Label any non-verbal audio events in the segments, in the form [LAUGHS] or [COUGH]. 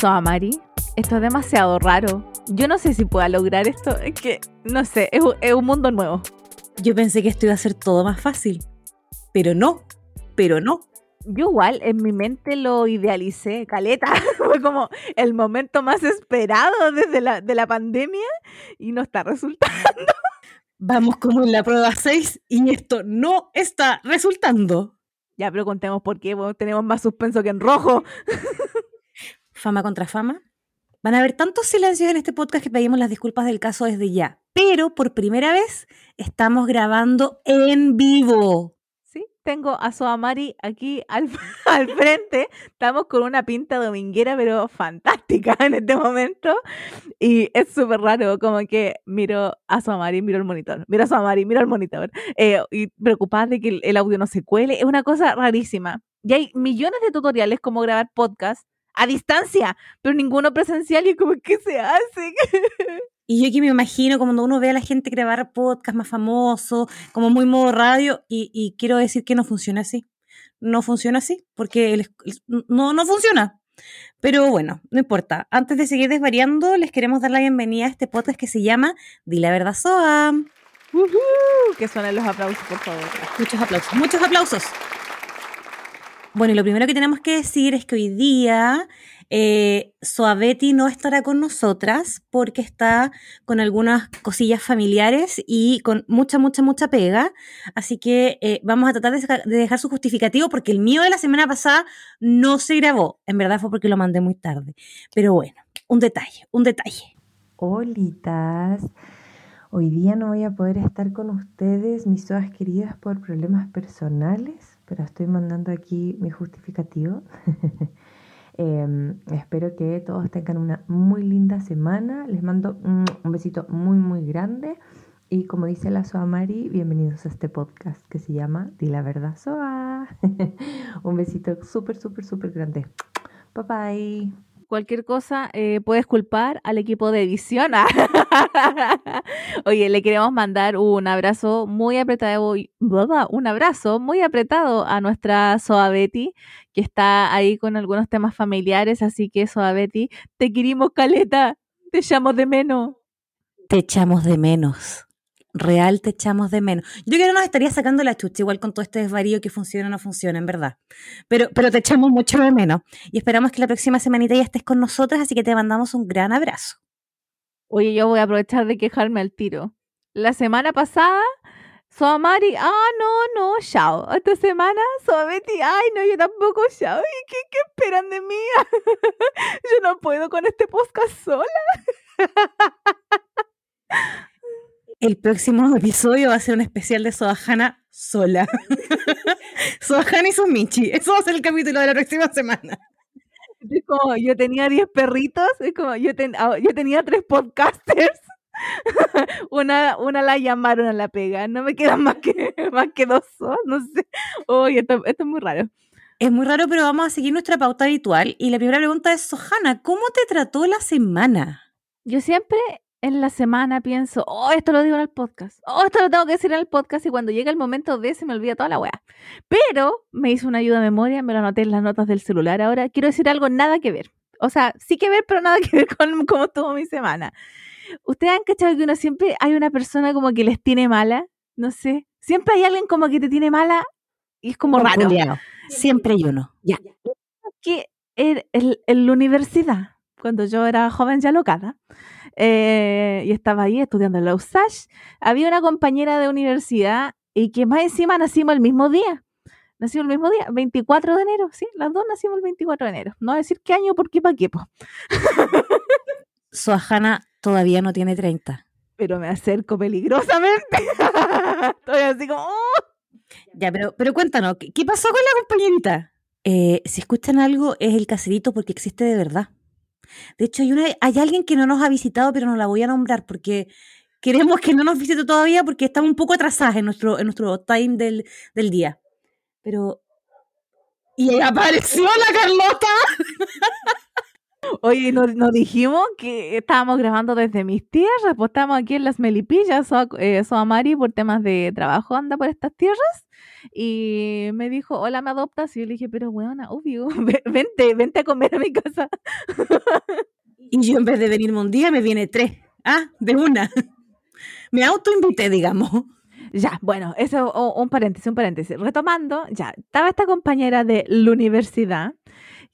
Soamari, esto es demasiado raro. Yo no sé si pueda lograr esto. Es que, no sé, es, un- es un mundo nuevo. Yo pensé que esto iba a ser todo más fácil, pero no, pero no. Yo igual en mi mente lo idealicé, caleta. [LAUGHS] Fue como el momento más esperado desde la, de la pandemia y no está resultando. [LAUGHS] Vamos como en la prueba 6 y esto no está resultando. Ya, pero contemos por qué. bueno, tenemos más suspenso que en rojo. [LAUGHS] Fama contra fama. Van a haber tantos silencios en este podcast que pedimos las disculpas del caso desde ya. Pero por primera vez estamos grabando en vivo. Sí, tengo a Soamari aquí al, [LAUGHS] al frente. Estamos con una pinta dominguera, pero fantástica en este momento. Y es súper raro, como que miro a Soamari, miro el monitor. Miro a Soamari, miro el monitor. eh, y preocupada de que el, audio no se cuele. Es una cosa rarísima. Y hay millones de tutoriales como grabar podcast a distancia, pero ninguno presencial. Y como, ¿qué se hace? [LAUGHS] Y yo aquí me imagino cuando uno ve a la gente grabar podcast más famosos, como muy modo radio, y, y quiero decir que no funciona así. No funciona así, porque el- el- no, no funciona. Pero bueno, no importa. Antes de seguir desvariando, les queremos dar la bienvenida a este podcast que se llama Di la verdad Soa. Ujú, que suenen los aplausos, por favor. Muchos aplausos, muchos aplausos. Bueno, y lo primero que tenemos que decir es que hoy día eh, Soavetti no estará con nosotras porque está con algunas cosillas familiares y con mucha, mucha, mucha pega. Así que eh, vamos a tratar de, dejar su justificativo porque el mío de la semana pasada no se grabó. En verdad fue porque lo mandé muy tarde. Pero bueno, un detalle, un detalle. Holitas. Hoy día no voy a poder estar con ustedes, mis soas queridas, por problemas personales, pero estoy mandando aquí mi justificativo. [LAUGHS] Em, espero que todos tengan una muy linda semana. Les mando mm, un besito muy, muy grande. Y como dice la Soa Mari, bienvenidos a este podcast que se llama Di la verdad Soa. [LAUGHS] un besito súper, súper, súper grande. Bye bye. cualquier cosa, eh, puedes culpar al equipo de edición. [LAUGHS] [LAUGHS] Oye, le queremos mandar un abrazo muy apretado, un abrazo muy apretado a nuestra Soa Betty, que está ahí con algunos temas familiares, así que Soa Betty, te querimos caleta, te echamos de menos. Te echamos de menos. Real te echamos de menos. Yo creo que no nos estaría sacando la chucha igual con todo este desvarío que funciona o no funciona, en verdad. Pero, pero te echamos mucho de menos. Y esperamos que la próxima semanita ya estés con nosotras, así que te mandamos un gran abrazo. Oye, yo voy a aprovechar de quejarme al tiro. La semana pasada, Soamari, ah, no, no, chao. Esta semana, Soabeti, ay, no, yo tampoco, chao. ¿Y qué, qué esperan de mí? [LAUGHS] yo no puedo con este podcast sola. [LAUGHS] El próximo episodio va a ser un especial de Soajana sola. [LAUGHS] Soajana y su Michi. Eso va a ser el capítulo de la próxima semana. Es como, yo tenía 10 perritos, es como, yo, ten- ah, yo tenía tres podcasters. [LAUGHS] una, una la llamaron a la pega, no me quedan más que, [LAUGHS] más que dos, no sé. Oye, esto, esto es muy raro. Es muy raro, pero vamos a seguir nuestra pauta habitual. Y la primera pregunta es, Sohana, ¿cómo te trató la semana? Yo siempre en la semana pienso, oh, esto lo digo en el podcast, oh, esto lo tengo que decir en el podcast y cuando llega el momento de se me olvida toda la weá. Pero me hizo una ayuda de memoria, me lo anoté en las notas del celular ahora. Quiero decir algo nada que ver. O sea, sí que ver, pero nada que ver con cómo estuvo mi semana. ¿Ustedes han cachado que uno siempre hay una persona como que les tiene mala? No sé. Siempre hay alguien como que te tiene mala y es como Un raro. culiao. Siempre hay uno. Ya. que en, en- en la universidad, cuando yo era joven ya locada, eh, y estaba ahí estudiando en la USACH, había una compañera de universidad y que más encima nacimos el mismo día. Nacimos el mismo día, 24 de enero, sí, las dos nacimos el 24 de enero. No voy a decir qué año, por qué, para qué, po. [LAUGHS] Soajana todavía no tiene 30. pero me acerco peligrosamente. [LAUGHS] Estoy así como, "Oh". Ya, pero, pero cuéntanos, ¿qué, qué pasó con la compañerita? Eh, si escuchan algo, es el caserito porque existe de verdad. De hecho, hay, una, hay alguien que no nos ha visitado, pero no la voy a nombrar porque queremos que no nos visite todavía porque estamos un poco atrasadas en nuestro, en nuestro time del, del día. Pero. ¡Y apareció la Carlota! [LAUGHS] Oye, nos, nos dijimos que estábamos grabando desde mis tierras, pues estamos aquí en las Melipillas, so, eh, so Amari por temas de trabajo anda por estas tierras. Y me dijo, hola, ¿me adoptas? Y yo le dije, pero bueno, obvio, [LAUGHS] ve- vente, vente a comer a mi casa. Y yo en vez de venirme un día, me viene tres. Ah, de una. [LAUGHS] Me autoinvité, digamos. Ya, bueno, eso, un paréntesis, un paréntesis. Retomando, ya, estaba esta compañera de la universidad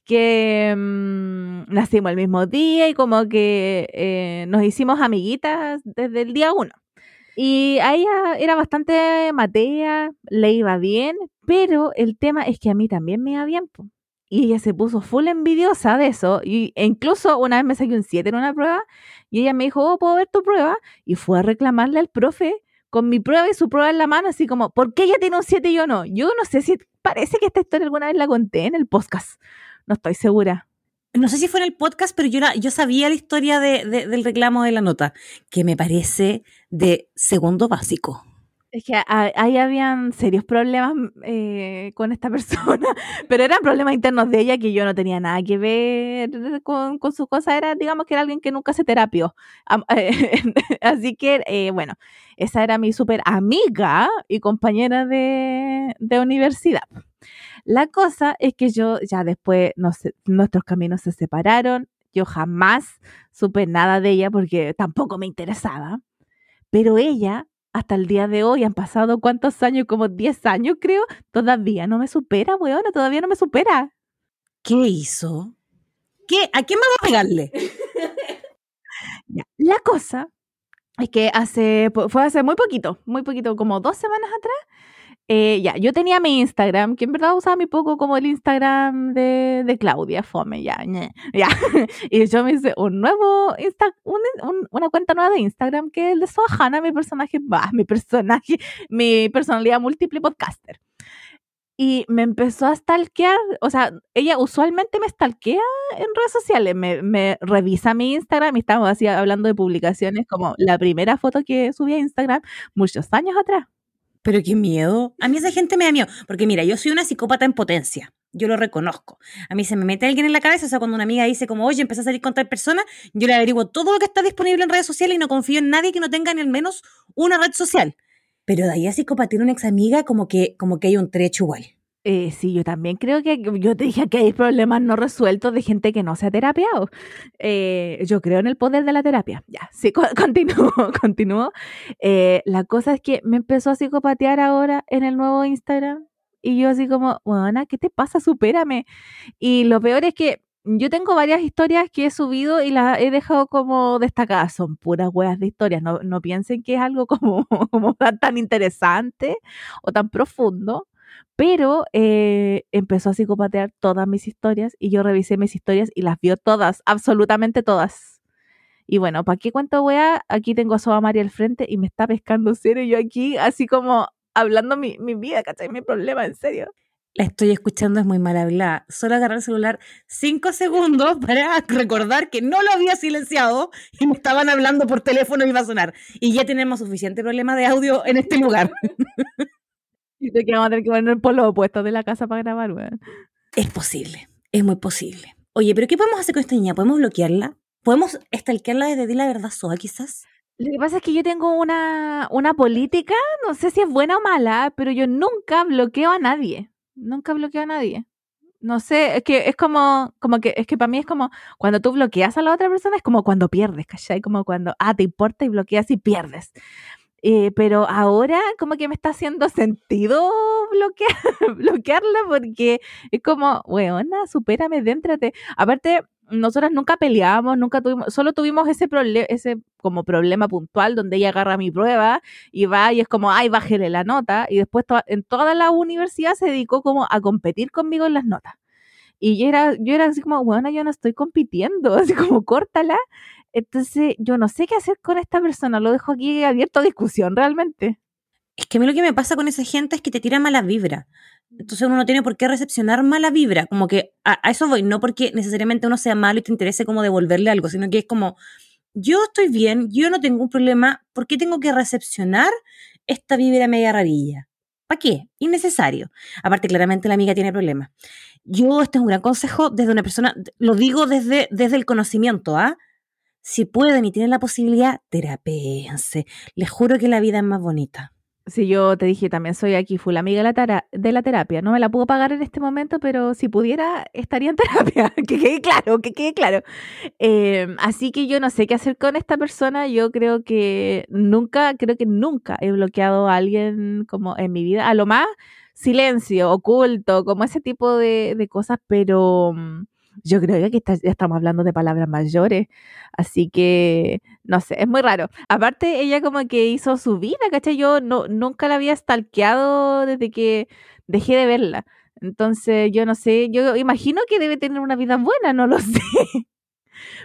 que mm, nacimos el mismo día y como que eh, nos hicimos amiguitas desde el día uno. Y a ella era bastante matea, le iba bien, pero el tema es que a mí también me iba bien. Y ella se puso full envidiosa de eso. Y, e incluso una vez me saqué un 7 en una prueba y ella me dijo, oh, ¿puedo ver tu prueba? Y fue a reclamarle al profe con mi prueba y su prueba en la mano, así como, ¿por qué ella tiene un 7 y yo no? Yo no sé si parece que esta historia alguna vez la conté en el podcast. No estoy segura. No sé si fue en el podcast, pero yo, la- yo sabía la historia de- de- del reclamo de la nota, que me parece de segundo básico. Es que ahí habían serios problemas eh, con esta [LAUGHS] persona, pero eran problemas internos de ella que yo no tenía nada que ver con, con sus cosas. Era, digamos, que era alguien que nunca se terapió. [LAUGHS] Así que, eh, bueno, esa era mi súper amiga y compañera de, de universidad. La cosa es que yo ya después nos- nuestros caminos se separaron. Yo jamás supe nada de ella porque tampoco me interesaba. Pero ella, hasta el día de hoy, han pasado cuántos años, como 10 años creo, todavía no me supera, weona, todavía no me supera. ¿Qué hizo? ¿Qué? ¿A quién va a pegarle? [LAUGHS] La cosa es que hace, fue hace muy poquito, muy poquito, como dos semanas atrás. Eh, ya, yo tenía mi Instagram, que en verdad usaba muy poco como el Instagram de, de Claudia Fome, ya, ya. [LAUGHS] Y yo me hice un nuevo Insta, un- un- una cuenta nueva de Instagram que es el de Sohana, mi personaje, bah, mi personaje, [LAUGHS] mi personalidad múltiple podcaster. Y me empezó a stalkear, o sea, ella usualmente me stalkea en redes sociales, me, me revisa mi Instagram y estamos así hablando de publicaciones como la primera foto que subí a Instagram muchos años atrás. Pero qué miedo. A mí esa gente me da miedo. Porque mira, yo soy una psicópata en potencia. Yo lo reconozco. A mí se me mete alguien en la cabeza. O sea, cuando una amiga dice como, oye, empecé a salir con tal persona, yo le averiguo todo lo que está disponible en redes sociales y no confío en nadie que no tenga ni al menos una red social. Pero de ahí a psicopatía una ex amiga, como que, como que hay un trecho igual. Eh, sí, yo también creo que yo te dije que hay problemas no resueltos de gente que no se ha terapiado. Eh, yo creo en el poder de la terapia. Ya, sí, co- [LAUGHS] continúo, continúo. Eh, la cosa es que me empezó a psicopatear ahora en el nuevo Instagram y yo así como, bueno, ¿qué te pasa? Supérame. Y lo peor es que yo tengo varias historias que he subido y las he dejado como destacadas. Son puras hueas de historias. No, no piensen que es algo como, [LAUGHS] como tan interesante o tan profundo pero eh, empezó a psicopatear todas mis historias y yo revisé mis historias y las vio todas, absolutamente todas. Y bueno, ¿para qué cuento wea? Aquí tengo a Soba María al frente y me está pescando serio y yo aquí así como hablando mi, mi vida, ¿cachai? Mi problema, en serio. La estoy escuchando, es muy mal hablada. Solo agarrar el celular cinco segundos [LAUGHS] para recordar que no lo había silenciado y me estaban hablando por teléfono y iba a sonar. Y ya tenemos suficiente problema de audio en este lugar. [LAUGHS] Creo que vamos a tener que poner por los opuestos de la casa para grabar, weón. Es posible, es muy posible. Oye, pero ¿qué podemos hacer con esta niña? ¿Podemos bloquearla? ¿Podemos stalkearla desde Di la verdad soa, quizás? Lo que pasa es que yo tengo una, una política, no sé si es buena o mala, pero yo nunca bloqueo a nadie. Nunca bloqueo a nadie. No sé, es que es como, como que, es que para mí es como cuando tú bloqueas a la otra persona, es como cuando pierdes, ¿cachai? Como cuando, ah, te importa y bloqueas y pierdes. Eh, pero ahora como que me está haciendo [LAUGHS] sentido bloquear, [LAUGHS] bloquearla porque es como, weona, supérame, déntrate. Aparte, nosotras nunca peleábamos, nunca tuvimos, solo tuvimos ese problema, ese como problema puntual donde ella agarra mi prueba y va y es como, ay, bájele la nota. Y después en toda la universidad se dedicó como a competir conmigo en las notas. Y yo era, yo era así como, bueno, yo no estoy compitiendo, [LAUGHS] así como, córtala. Entonces, yo no sé qué hacer con esta persona, lo dejo aquí abierto a discusión realmente. Es que a mí lo que me pasa con esa gente es que te tira mala vibra. Entonces uno no tiene por qué recepcionar mala vibra. Como que a, eso voy, no porque necesariamente uno sea malo y te interese como devolverle algo, sino que es como, yo estoy bien, yo no tengo un problema, ¿por qué tengo que recepcionar esta vibra media rarilla? ¿Para qué? Innecesario. Aparte, claramente la amiga tiene problemas. Yo, este es un gran consejo desde una persona, lo digo desde, desde el conocimiento, ¿ah? Si pueden y tienen la posibilidad, terapéense. Les juro que la vida es más bonita. Si yo te dije, también soy aquí full amiga de la, tara- de la terapia. No me la puedo pagar en este momento, pero si pudiera, estaría en [LAUGHS] terapia. que quede claro, que quede claro. Eh, así que yo no sé qué hacer con esta persona. Yo creo que nunca, creo que nunca he bloqueado a alguien como en mi vida. A lo más, silencio, oculto, como ese tipo de, de cosas, pero mm, yo creo que está- ya estamos hablando de palabras mayores. Así que, no sé, es muy raro. Aparte, ella como que hizo su vida, ¿cachai? Yo no, nunca la había stalkeado desde que dejé de verla. Entonces, yo no sé, yo imagino que debe tener una vida buena, no lo [LAUGHS] sé.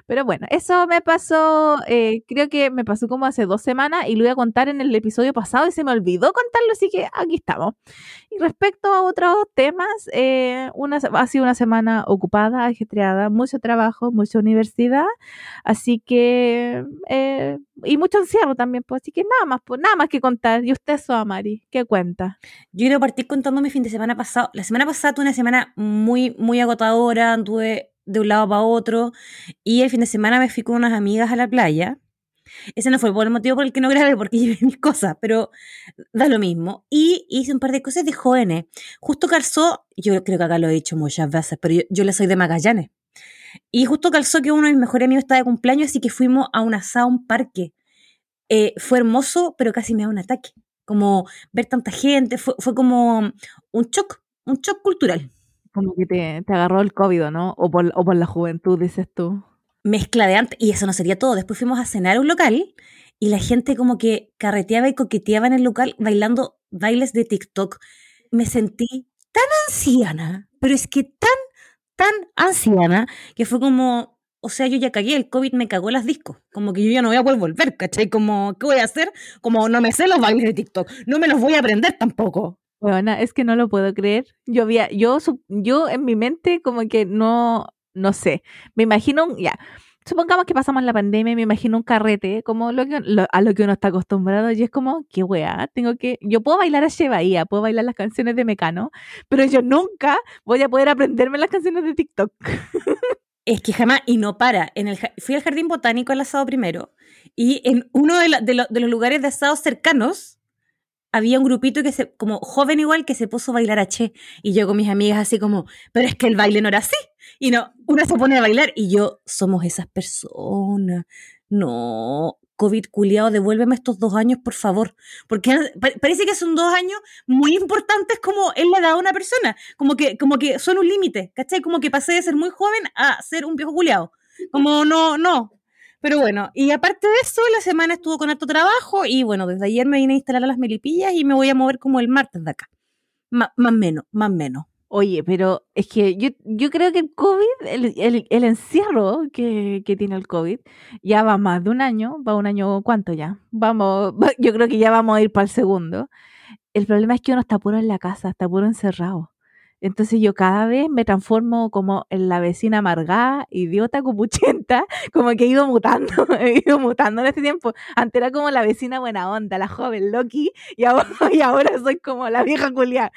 Pero bueno, eso me pasó, eh, creo que me pasó como hace dos semanas y lo iba a contar en el episodio pasado y se me olvidó contarlo, así que aquí estamos. Y respecto a otros temas, eh, una, ha sido una semana ocupada, ajetreada, mucho trabajo, mucha universidad, así que, eh, y mucho encierro también, pues, así que nada más, pues, nada más que contar. ¿Y usted, Soamari, qué cuenta? Yo quiero partir contando mi fin de semana pasado. La semana pasada tuve una semana muy, muy agotadora, anduve de un lado para otro y el fin de semana me fui con unas amigas a la playa. Ese no fue el motivo por el que no grabé, porque llevé mis cosas, pero da lo mismo. Y hice un par de cosas de jóvenes. Justo calzó, yo creo que acá lo he dicho muchas veces, pero yo, yo le soy de Magallanes. Y justo calzó que uno de mis mejores amigos estaba de cumpleaños, así que fuimos a un asado, un parque. Eh, fue hermoso, pero casi me da un ataque. Como ver tanta gente, fue, fue como un shock, un shock cultural. Como que te, te agarró el COVID, ¿o ¿no? O por, o por la juventud, dices tú. Mezcla de antes, y eso no sería todo. Después fuimos a cenar a un local y la gente como que carreteaba y coqueteaba en el local bailando bailes de TikTok. Me sentí tan anciana, pero es que tan, tan anciana, que fue como, o sea, yo ya cagué, el COVID me cagó las discos. Como que yo ya no voy a poder volver, ¿cachai? Como, ¿qué voy a hacer? Como no me sé los bailes de TikTok, no me los voy a aprender tampoco. Bueno, es que no lo puedo creer. Yo había, yo, yo en mi mente como que no, no sé. Me imagino, ya, supongamos que pasamos la pandemia, me imagino un carrete, como lo que, lo- a lo que uno está acostumbrado, y es como, qué weá, tengo que, yo puedo bailar a Che Bahía, puedo bailar las canciones de Mecano, pero yo nunca voy a poder aprenderme las canciones de TikTok. [LAUGHS] Es que jamás, y no para. En el, fui al jardín botánico al asado primero, y en uno de, la- de lo- de los lugares de asado cercanos había un grupito que se, como joven igual, que se puso a bailar a Che. Y yo con mis amigas así como, pero es que el baile no era así. Y no, una se pone a bailar y yo, somos esas personas. No, COVID culiado, devuélveme estos dos años, por favor. Porque pa- parece que son dos años muy importantes como en la edad de una persona. Como que, como que son un límite, ¿cachai? Como que pasé de ser muy joven a ser un viejo culiado. Como no, no. Pero bueno, y aparte de eso, la semana estuvo con alto trabajo y bueno, desde ayer me vine a instalar a las melipillas y me voy a mover como el martes de acá. Más menos, más menos. Oye, pero es que yo, yo creo que el COVID, el, el- el encierro que, que tiene el COVID, ya va más de un año, va un año, ¿cuánto ya? Vamos, va- yo creo que ya vamos a ir para el segundo. El problema es que uno está puro en la casa, está puro encerrado. Entonces yo cada vez me transformo como en la vecina amargada, idiota, cupuchenta, [LAUGHS] como que he ido mutando, [LAUGHS] he ido mutando en este tiempo. Antes era como la vecina buena onda, la joven Loki, y ahora, [LAUGHS] y ahora soy como la vieja culiada.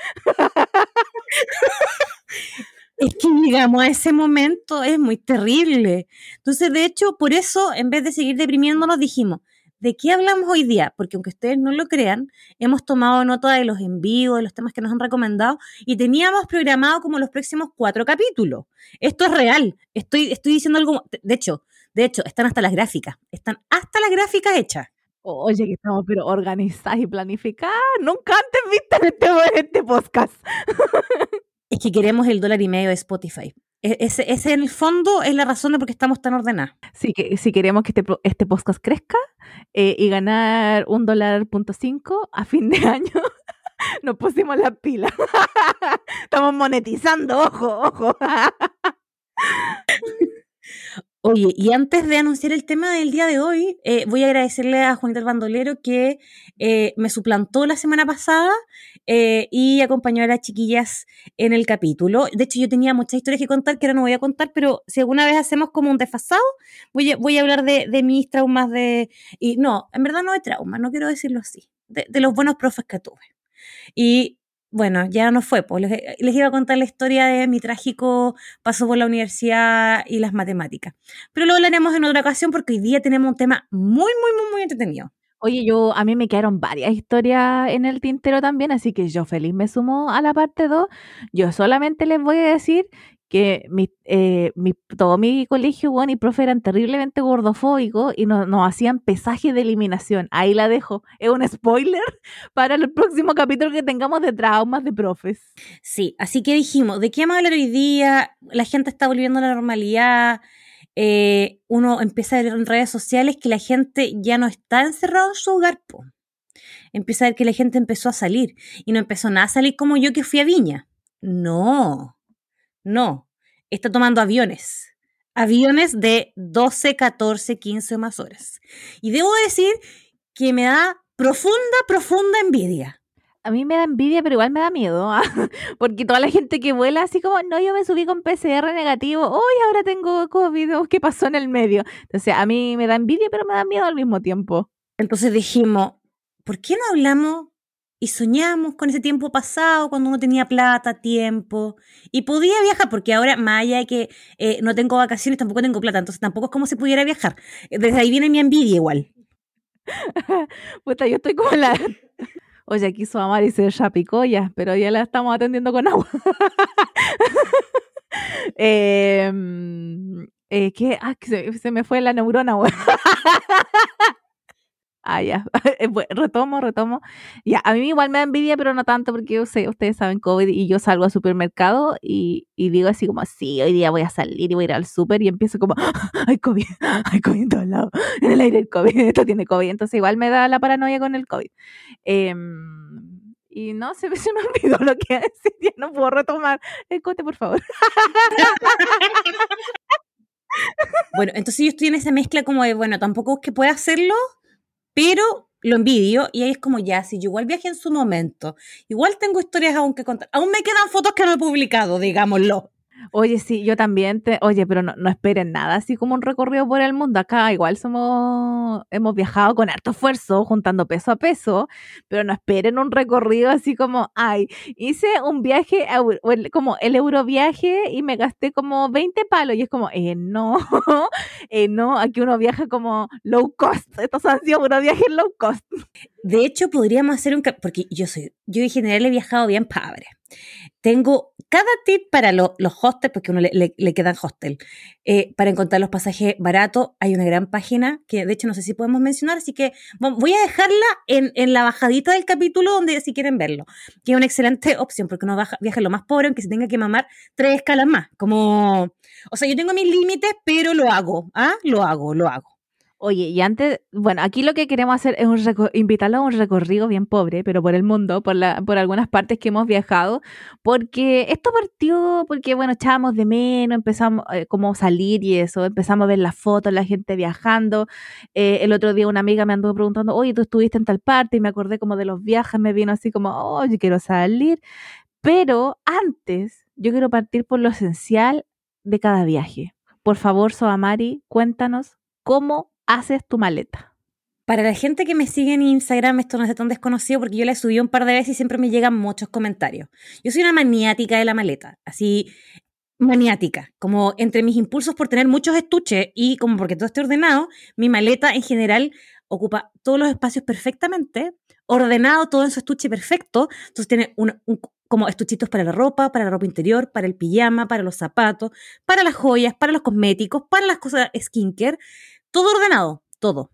Es que llegamos a ese momento, es muy terrible. Entonces, de hecho, por eso, en vez de seguir deprimiéndonos, dijimos, ¿de qué hablamos hoy día? Porque aunque ustedes no lo crean, hemos tomado nota de los envíos, de los temas que nos han recomendado y teníamos programado como los próximos cuatro capítulos. Esto es real. Estoy, estoy diciendo algo. De hecho, de hecho, están hasta las gráficas. Están hasta las gráficas hechas. Oye, que estamos pero organizadas y planificadas. Nunca antes viste en este, en [LAUGHS] este podcast. Es que queremos el dólar y medio de Spotify. E- Ese, ese en el fondo es la razón de por qué estamos tan ordenadas. Sí, que si queremos que este, este podcast crezca eh, y ganar un dólar punto cinco a fin de [LAUGHS] año, nos pusimos la pila. [LAUGHS] Estamos monetizando, ojo, ojo. Oye, y antes de anunciar el tema del día de hoy, eh, voy a agradecerle a Juanita el Bandolero que eh, me suplantó la semana pasada eh, y acompañó a las chiquillas en el capítulo. De hecho, yo tenía muchas historias que contar que ahora no voy a contar, pero si alguna vez hacemos como un desfasado, voy a, voy a hablar de, de mis traumas de... Y no, en verdad no de traumas, no quiero decirlo así, de, de los buenos profes que tuve. Y bueno, ya no fue, pues les, les, iba a contar la historia de mi trágico paso por la universidad y las matemáticas. Pero lo hablaremos en otra ocasión porque hoy día tenemos un tema muy, muy, muy, muy entretenido. Oye, yo a mí me quedaron varias historias en el tintero también, así que yo feliz me sumo a la parte 2. Yo solamente les voy a decir que mi, eh, todo mi colegio, bueno, y profe eran terriblemente gordofóbicos y nos, hacían pesaje de eliminación. Ahí la dejo. Es un spoiler [LAUGHS] para el próximo capítulo que tengamos de traumas de profes. Sí, así que dijimos, ¿de qué vamos hoy día? La gente está volviendo a la normalidad. Eh, uno empieza a ver en redes sociales que la gente ya no está encerrado en su hogar. Empieza a ver que la gente empezó a salir y no empezó nada a salir como yo que fui a Viña. No, no, está tomando aviones. Aviones de 12, 14, 15 o más horas. Y debo decir que me da profunda, profunda envidia. A mí me da envidia, pero igual me da miedo, ¿ah? [LAUGHS] porque toda la gente que vuela así como, no, yo me subí con PCR negativo, hoy ahora tengo COVID, oh, [LAUGHS] ¿qué pasó en el medio? Entonces, a mí me da envidia, pero me da miedo al mismo tiempo. Entonces dijimos, ¿por qué no hablamos y soñamos con ese tiempo pasado, cuando uno tenía plata, tiempo, y podía viajar, porque ahora, más allá de que eh, no tengo vacaciones, tampoco tengo plata, entonces tampoco es como si pudiera viajar. Desde ahí viene mi envidia igual. [LAUGHS] Puta, yo estoy como la... Oye, aquí su mamá dice ya picoya, pero ya la estamos atendiendo con agua. [LAUGHS] Em, eh, ¿Qué? Ah, se, se, me fue la neurona, [LAUGHS] Ah, ya. [LAUGHS] Eh, retomo, retomo. Ya, a mí igual me da envidia, pero no tanto porque yo sé, ustedes saben COVID y yo salgo al supermercado y, y digo así como, sí, hoy día voy a salir y voy a ir al super y empiezo como, [LAUGHS] hay COVID, [LAUGHS] hay COVID en todos lados, en el aire el COVID, esto tiene COVID. Entonces igual me da la paranoia con el COVID. Em, y no, se, se me olvidó lo que decía, no puedo retomar. El cote, por favor. Bueno, entonces yo estoy en esa mezcla como de, bueno, tampoco es que pueda hacerlo, pero lo envidio y ahí es como ya, si yo igual viajé en su momento, igual tengo historias aún que contar, aún me quedan fotos que no he publicado, digámoslo. Oye, sí, yo también te, oye, pero no, no, esperen nada, así como un recorrido por el mundo. Acá igual somos, hemos viajado con harto esfuerzo, juntando peso a peso, pero no esperen un recorrido así como, ay, hice un viaje, como el euroviaje y me gasté como 20 palos y es como, eh, no, [LAUGHS] eh, no, aquí uno viaja como low cost, estos han sido unos viajes low cost. De hecho, podríamos hacer un, porque yo soy, yo en general he viajado bien padre. Tengo cada tip para los hostels, porque uno le, le, quedan hostel. Eh, para encontrar los pasajes baratos, hay una gran página que de hecho no sé si podemos mencionar, así que voy a dejarla en, en la bajadita del capítulo donde si quieren verlo, que es una excelente opción porque uno viaja lo más pobre, aunque se tenga que mamar tres escalas más. Como, o sea, yo tengo mis límites, pero lo hago, ¿ah? Lo hago, lo hago. Oye, y antes, bueno, aquí lo que queremos hacer es un invitarlo a un recorrido bien pobre, pero por el mundo, por, la, por algunas partes que hemos viajado, porque esto partió porque, bueno, echábamos de menos, empezamos eh, como salir y eso, empezamos a ver las fotos, la gente viajando. Eh, el otro día una amiga me anduvo preguntando, oye, tú estuviste en tal parte, y me acordé como de los viajes, me vino así como, oye, quiero salir. Pero antes, yo quiero partir por lo esencial de cada viaje. Por favor, Soamari, cuéntanos cómo haces tu maleta? Para la gente que me sigue en Instagram, esto no es tan desconocido porque yo la subí un par de veces y siempre me llegan muchos comentarios. Yo soy una maniática de la maleta, así maniática, como entre mis impulsos por tener muchos estuches y como porque todo esté ordenado, mi maleta en general ocupa todos los espacios perfectamente, ordenado todo en su estuche perfecto, entonces tiene un, como estuchitos para la ropa, para la ropa interior, para el pijama, para los zapatos, para las joyas, para los cosméticos, para las cosas skincare todo ordenado, todo.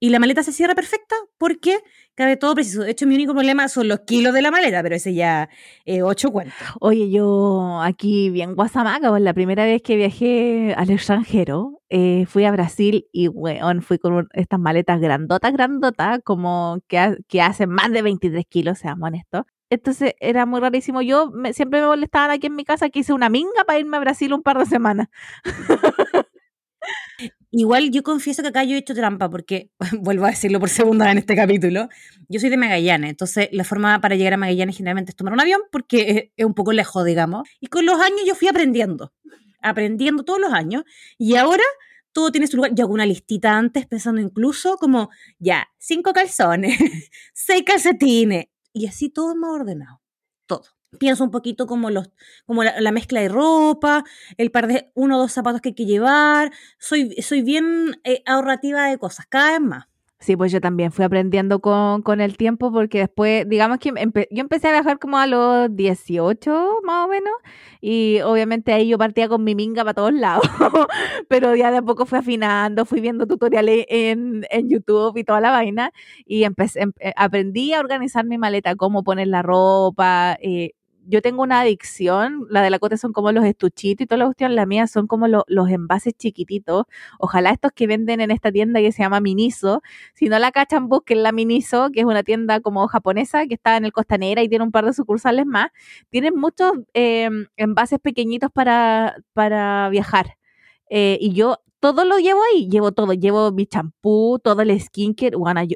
Y la maleta se cierra perfecta porque cabe todo preciso. De hecho, mi único problema son los kilos de la maleta, pero ese ya eh, ocho cuentos. Oye, yo aquí bien guasamaca, pues la primera vez que viajé al extranjero, eh, fui a Brasil y, weón, fui con estas maletas grandotas, grandotas, como que, que hacen más de 23 kilos, seamos honestos. Entonces era muy rarísimo. Yo siempre me molestaban aquí en mi casa que hice una minga para irme a Brasil un par de semanas. [LAUGHS] Igual yo confieso que acá yo he hecho trampa porque, [LAUGHS] vuelvo a decirlo por segunda vez en este capítulo, yo soy de Magallanes, entonces la forma para llegar a Magallanes generalmente es tomar un avión porque [LAUGHS] es, un poco lejos, digamos. Y con los años yo fui aprendiendo, aprendiendo todos los años y ahora todo tiene su lugar. Yo hago una listita antes pensando incluso como, ya, cinco calzones, [LAUGHS] seis calcetines, y así todo es más ordenado. Todo. Pienso un poquito como, los, como la, mezcla de ropa, el par de uno o dos zapatos que hay que llevar. Soy, soy bien eh, ahorrativa de cosas, cada vez más. Sí, pues yo también fui aprendiendo con, con el tiempo porque después, digamos que yo empecé a viajar como a los 18 más o menos y obviamente ahí yo partía con mi minga para todos lados, [LAUGHS] pero ya de a poco fui afinando, fui viendo tutoriales en, en YouTube y toda la vaina y empecé, em, eh, aprendí a organizar mi maleta, cómo poner la ropa, eh, yo tengo una adicción, la de la Cote son como los estuchitos y toda la cuestión, la mía son como los envases chiquititos. Ojalá estos que venden en esta tienda que se llama Miniso, si no la cachan, busquen la Miniso, que es una tienda como japonesa que está en el Costanera y tiene un par de sucursales más. Tienen muchos em, envases pequeñitos para, para viajar. Eh, y yo todo lo llevo ahí, llevo todo, llevo mi champú, todo el skincare, bueno, yo,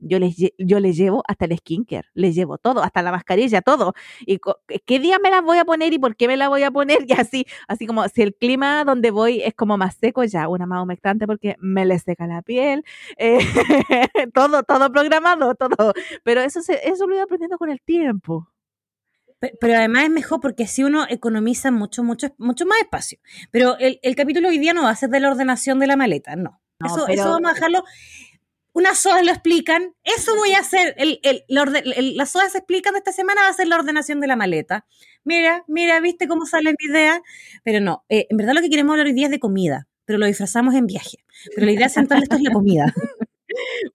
yo les, yo les llevo hasta el skincare, les llevo todo, hasta la mascarilla, todo. Y qué día me las voy a poner y por qué me la voy a poner [LAUGHS] y así, así como si el clima donde voy es como más seco, ya una más humectante porque me le seca la piel, eh, [LAUGHS] todo, todo programado, todo. Pero eso, se, eso lo he aprendiendo con el tiempo. Pero además es mejor porque así uno economiza mucho, mucho, mucho más espacio. Pero el, el capítulo hoy día no va a ser de la ordenación de la maleta, no. eso, eso vamos a dejarlo. Unas sodas lo explican, eso voy a hacer. El, el, las sodas se explican de esta semana, va a ser la ordenación de la maleta. Mira, mira, viste cómo sale mi idea. Pero no, eh, en verdad lo que queremos hablar hoy día es de comida, pero lo disfrazamos en viaje. Pero la idea central de esto es la comida. [LAUGHS]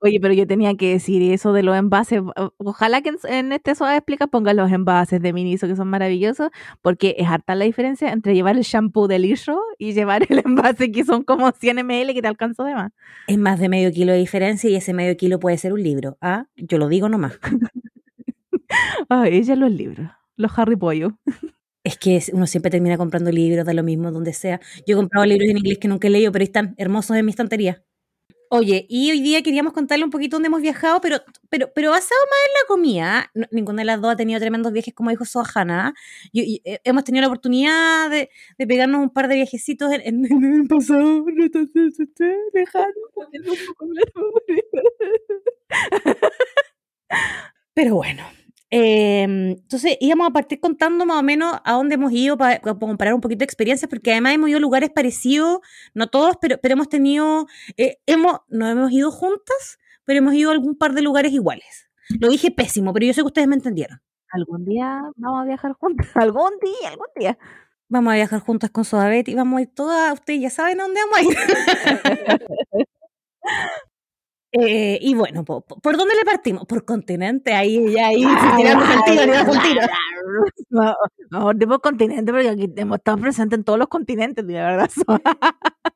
Oye, pero yo tenía que decir eso de los envases. Ojalá que en, este suave explica pongan los envases de Miniso que son maravillosos, porque es harta la diferencia entre llevar el shampoo del hilo y llevar el [LAUGHS] envase que son como 100 ml que te alcanzo de más. Es más de medio kilo de diferencia y ese medio kilo puede ser un libro. Ah, yo lo digo nomás. [LAUGHS] Ay, ella los libros, los Harry Pollo. [LAUGHS] Es que uno siempre termina comprando libros de lo mismo donde sea. Yo he comprado libros en inglés que nunca he leído, pero están hermosos en mi estantería. Oye, y hoy día queríamos contarle un poquito dónde hemos viajado, pero, pero, pero basado más en la comida. ninguna de las dos ha tenido tremendos viajes, como dijo Sohana. Y, eh, hemos tenido la oportunidad de, de, pegarnos un par de viajecitos en, el pasado, [LAUGHS] lejano. [LAUGHS] Pero bueno, Em, entonces íbamos a partir contando más o menos a dónde hemos ido para, comparar un poquito de experiencias, porque además hemos ido a lugares parecidos, no todos, pero, pero hemos tenido, eh, hemos, no hemos ido juntas, pero hemos ido a algún par de lugares iguales. Lo dije pésimo, pero yo sé que ustedes me entendieron. Algún día vamos a viajar juntas, [LAUGHS] algún día, algún día. Vamos a viajar juntas con Sodabet y vamos a ir todas, ustedes ya saben a dónde vamos a ir. [LAUGHS] Eh, y bueno, ¿por, dónde le partimos? Por continente, ahí, ya, ahí, tirando el tiro, tirando el tiro. [LAUGHS] Mejor tipo continente, porque aquí hemos estado presentes en todos los continentes, de verdad. [LAUGHS]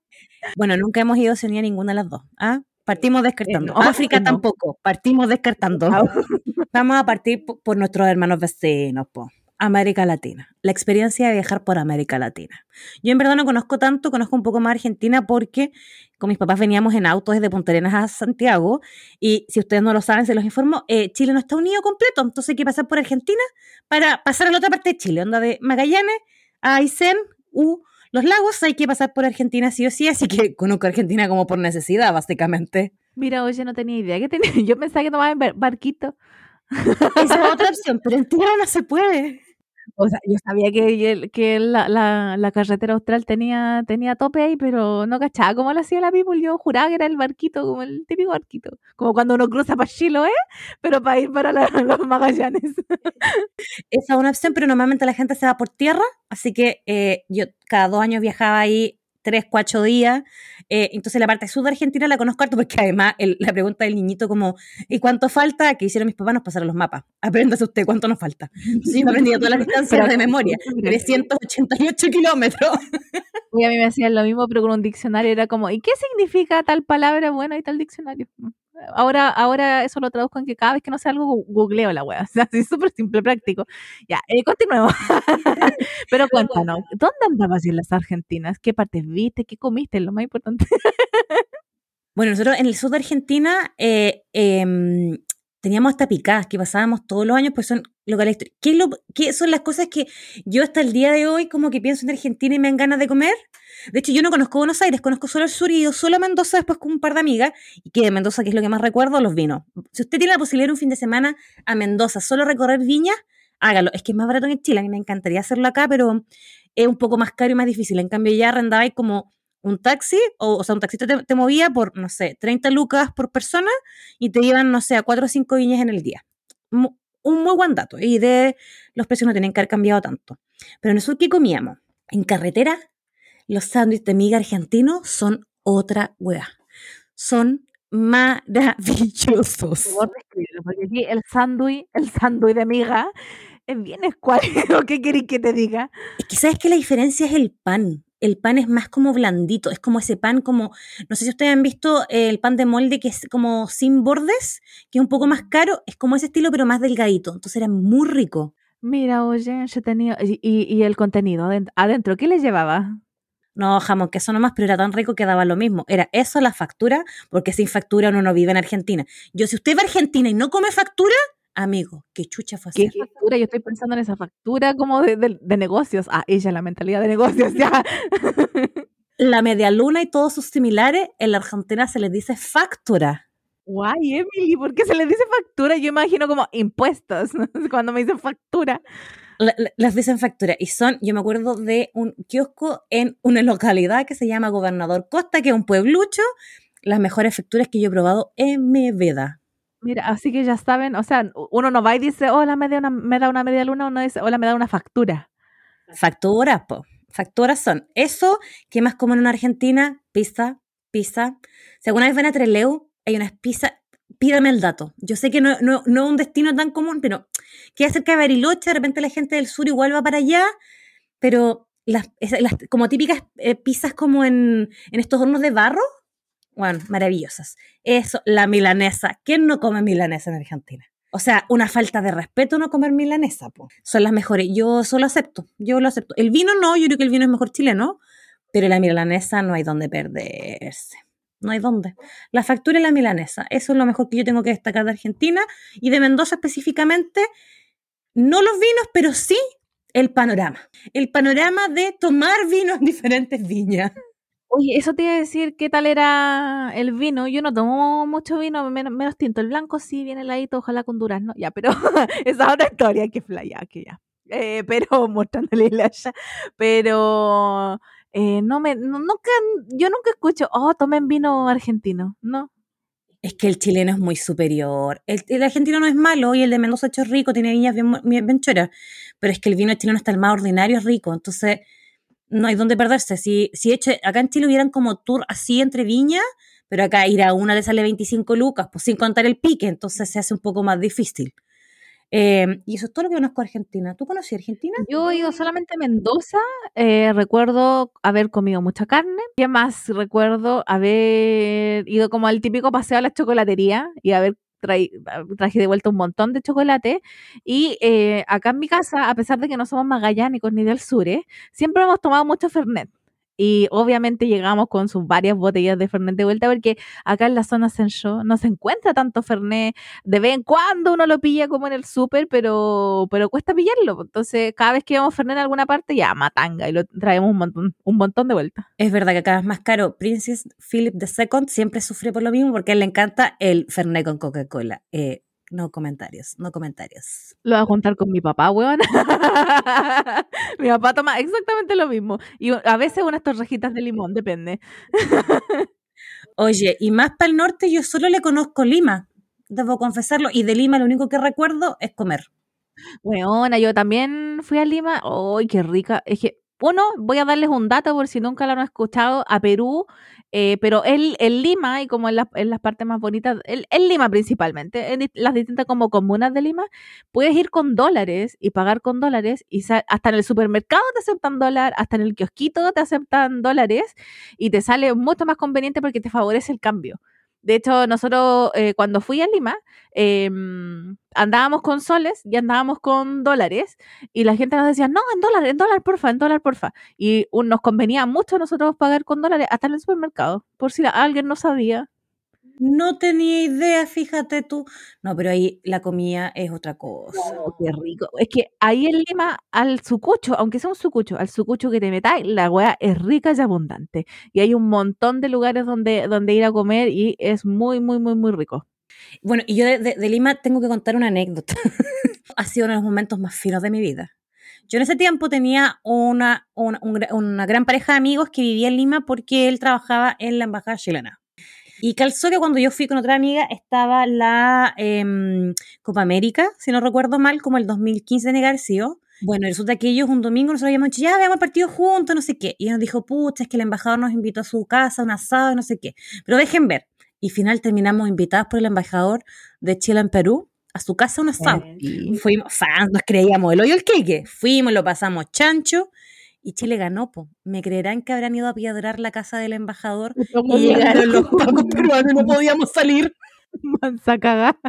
bueno, nunca hemos ido a Oceanía ninguna de las dos. ¿ah? Partimos descartando. África tampoco, partimos descartando. [LAUGHS] Vamos a partir por, nuestros hermanos vecinos, po. América Latina, la experiencia de viajar por América Latina. Yo en verdad no conozco tanto, conozco un poco más Argentina porque con mis papás veníamos en autos desde Punta Arenas a Santiago y si ustedes no lo saben, se los informo, eh, Chile no está unido completo, entonces hay que pasar por Argentina para pasar a la otra parte de Chile, onda de Magallanes a Aysén u los lagos, hay que pasar por Argentina sí o sí, así que [LAUGHS] conozco Argentina como por necesidad, básicamente. Mira, oye, no tenía idea que tenía, [LAUGHS] yo pensaba que tomaba en barquito. Esa es [LAUGHS] otra opción, pero en tierra no se puede. O sea, yo sabía que, que la, la, carretera austral tenía, tenía tope ahí, pero no cachaba cómo lo hacía la people. Yo juraba que era el barquito, como el típico barquito. Como cuando uno cruza para Chiloé, pero para ir para [LAUGHS] los Magallanes. Esa es una opción, pero normalmente la gente se va por tierra, así que eh, yo cada dos años viajaba ahí tres, cuatro días. Eh, entonces la parte sur de Argentina la conozco harto porque además la pregunta del niñito como, ¿y cuánto falta? Que hicieron mis papás nos pasaron los mapas. Apréndase usted cuánto nos falta. [LAUGHS] Sí, me aprendí todas las distancias de memoria. [LAUGHS] 388 kilómetros. Y a mí me hacían lo mismo, pero con un diccionario era como, ¿y qué significa tal palabra? Bueno, está el diccionario. Ahora, ahora eso lo traduzco en que cada vez que no sé algo, googleo la web. O sea, así súper simple, práctico. Ya, eh, continuemos. [LAUGHS] Pero cuéntanos, ¿dónde andabas en las Argentinas? ¿Qué partes viste? ¿Qué comiste? Lo más importante. bueno, nosotros en el sur de Argentina eh, em, teníamos hasta picadas que pasábamos todos los años, pues son locales. ¿Qué, lo, ¿Qué son las cosas que yo hasta el día de hoy como que pienso en Argentina y me dan ganas de comer? De hecho, yo no conozco Buenos Aires, conozco solo el sur y yo solo a Mendoza después con un par de amigas. Y que de Mendoza, que es lo que más recuerdo, los vinos. Si usted tiene la posibilidad de un fin de semana a Mendoza, solo recorrer viñas, hágalo. Es que es más barato en Chile. Me encantaría hacerlo acá, pero es un poco más caro y más difícil. En cambio, ya arrendabais como un taxi, o, o sea, un taxista te, te, movía por, no sé, 30 lucas por persona y te iban, no sé, a 4 o 5 viñas en el día. Un muy buen dato. Y de los precios no tienen que haber cambiado tanto. Pero en el sur, ¿qué comíamos? En carretera, los sándwiches de miga argentinos son otra wea. Son maravillosos. Porque aquí el sándwich, el sándwich de miga es bien escuálido. [LAUGHS] ¿Qué querés que te diga? Es que sabes que la diferencia es el pan el pan es más como blandito, es como ese pan como, no sé si ustedes han visto el pan de molde que es como sin bordes, que es un poco más caro, es como ese estilo pero más delgadito, entonces era muy rico. Mira, oye, yo tenía, y, y el contenido adentro, ¿qué le llevaba? No, jamón, que eso nomás, pero era tan rico que daba lo mismo. Era eso la factura, porque sin factura uno no vive en Argentina. Yo, si usted va a Argentina y no come factura, amigo, qué chucha fue ¿Qué factura? Yo estoy pensando en esa factura como de, de, de negocios. Ah, ella, la mentalidad de negocios, ya. [LAUGHS] la media luna y todos sus similares, en la Argentina se les dice factura. Guay, Emily, ¿por qué se les dice factura? Yo imagino como impuestos [LAUGHS] cuando me dicen factura. La, la, las dicen factura y son, yo me acuerdo de un kiosco en una localidad que se llama Gobernador Costa, que es un pueblucho, las mejores facturas que yo he probado en mi vida. Mira, así que ya saben, o sea, uno no va y dice, hola, me da una, me da una media luna, uno dice, hola, me da una factura. Facturas, po. Facturas son eso, que más común en Argentina, pizza, pizza. Si vez ven a Treleu, hay unas pizzas, pídame el dato. Yo sé que no es no, no un destino tan común, pero queda cerca de Bariloche, de repente la gente del sur igual va para allá, pero las, las como típicas eh, pizzas como en, en estos hornos de barro, bueno, maravillosas. Eso, la milanesa. ¿Quién no come milanesa en Argentina? O sea, una falta de respeto no comer milanesa, po. Son las mejores. Yo solo acepto, yo lo acepto. El vino no, yo creo que el vino es mejor chileno, pero la milanesa no hay donde perderse. No hay dónde. La factura y la milanesa. Eso es lo mejor que yo tengo que destacar de Argentina y de Mendoza específicamente. No los vinos, pero sí el panorama. El panorama de tomar vino en diferentes viñas. Oye, eso te iba a decir qué tal era el vino. Yo no tomo mucho vino, menos, menos tinto. El blanco sí viene heladito, ojalá con durazno. Ya, pero [LAUGHS] esa es otra historia que flaya, que ya. Eh, pero [LAUGHS] mostrándole la ya. Pero eh, no me, no, nunca, yo nunca escucho, oh, tomen vino argentino. No. Es que el chileno es muy superior. El, argentino no es malo y el de Mendoza es rico, tiene viñas bien, bien, bien choras. Pero es que el vino chileno hasta el más ordinario es rico. Entonces no hay dónde perderse. Si, si hecho, acá en Chile hubieran como tour así entre viñas, pero acá ir a una le sale 25 lucas, pues sin contar el pique, entonces se hace un poco más difícil. Eh, y eso es todo lo que conozco Argentina. ¿Tú conocí Argentina? Yo he ido solamente a Mendoza. Eh, recuerdo haber comido mucha carne. ¿Qué más? Recuerdo haber ido como al típico paseo a la chocolatería y haber traí, traje de vuelta un montón de chocolate. Y eh, acá en mi casa, a pesar de que no somos magallánicos ni del sur, ¿eh? siempre hemos tomado mucho Fernet. Y obviamente llegamos con sus varias botellas de Fernet de vuelta, porque acá en la zona Sencho no se encuentra tanto Fernet. De vez en cuando uno lo pilla como en el súper, pero, pero cuesta pillarlo. Entonces, cada vez que vemos Fernet en alguna parte, ya matanga y lo traemos un montón, un montón de vuelta. Es verdad que acá es más caro. Princess Philip II siempre sufre por lo mismo porque a él le encanta el Fernet con Coca-Cola. Eh, no comentarios, no comentarios. Lo voy a juntar con mi papá, weón. [LAUGHS] mi papá toma exactamente lo mismo. Y a veces unas torrejitas de limón, depende. Oye, y más para el norte yo solo le conozco Lima, debo confesarlo. Y de Lima lo único que recuerdo es comer. Weona, yo también fui a Lima. ¡Ay, qué rica! Es que, uno, voy a darles un dato por si nunca lo han escuchado. A Perú eh, pero en, en, Lima y como en, la, las partes más bonitas, en, en, Lima principalmente, en las distintas como comunas de Lima, puedes ir con dólares y pagar con dólares y hasta en el supermercado te aceptan dólar, hasta en el kiosquito te aceptan dólares y te sale mucho más conveniente porque te favorece el cambio. De hecho, nosotros eh, cuando fui a Lima, eh, andábamos con soles y andábamos con dólares y la gente nos decía, no, en dólar, en dólar, porfa, en dólar, porfa. Y nos convenía mucho nosotros pagar con dólares hasta en el supermercado, por si alguien no sabía. No tenía idea, fíjate tú. No, pero ahí la comida es otra cosa. Oh, qué rico. Es que ahí en Lima, al sucucho, aunque sea un sucucho, al sucucho que te metáis, la weá es rica y abundante. Y hay un montón de lugares donde, donde ir a comer y es muy, muy, muy, muy rico. Bueno, y yo de, de- de Lima tengo que contar una anécdota. [LAUGHS] ha sido uno de los momentos más finos de mi vida. Yo en ese tiempo tenía una, una, un una gran pareja de amigos que vivía en Lima porque él trabajaba en la embajada chilena. Y calzó que cuando yo fui con otra amiga estaba la em, Copa América, si no recuerdo mal, como el 2015 de Negarcio. Bueno, y resulta que ellos un domingo nosotros habíamos dicho, ya veamos el partido juntos, no sé qué. Y nos dijo, pucha, es que el embajador nos invitó a su casa, un asado, no sé qué. Pero dejen ver. Y final terminamos invitados por el embajador de Chile en Perú a su casa un asado. Fuimos fans, nos creíamos el hoyo el queque. Fuimos, lo pasamos chancho y Chile ganó, po. ¿Me creerán que habrán ido a piedrar la casa del embajador? Y llegaron los pacos peruanos no podíamos salir. [LAUGHS] Mansa cagá.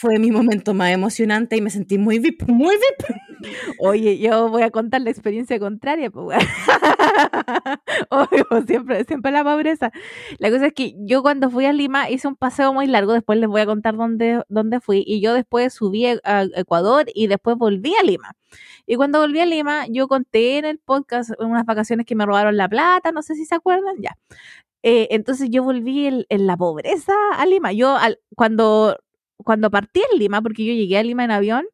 Fue mi momento más emocionante y me sentí muy VIP, muy VIP. [LAUGHS] Oye, yo voy a contar la experiencia contraria, pues. [LAUGHS] Obvio, siempre, siempre la pobreza. La cosa es que yo cuando fui a Lima hice un paseo muy largo, después les voy a contar dónde, dónde fui, y yo después subí a a Ecuador y después volví a Lima. Y cuando volví a Lima, yo conté en el podcast unas vacaciones que me robaron la plata, no sé si se acuerdan, ya. Eh, entonces yo volví en, en la pobreza a Lima. Yo al- cuando, cuando partí en Lima, porque yo llegué a Lima en avión,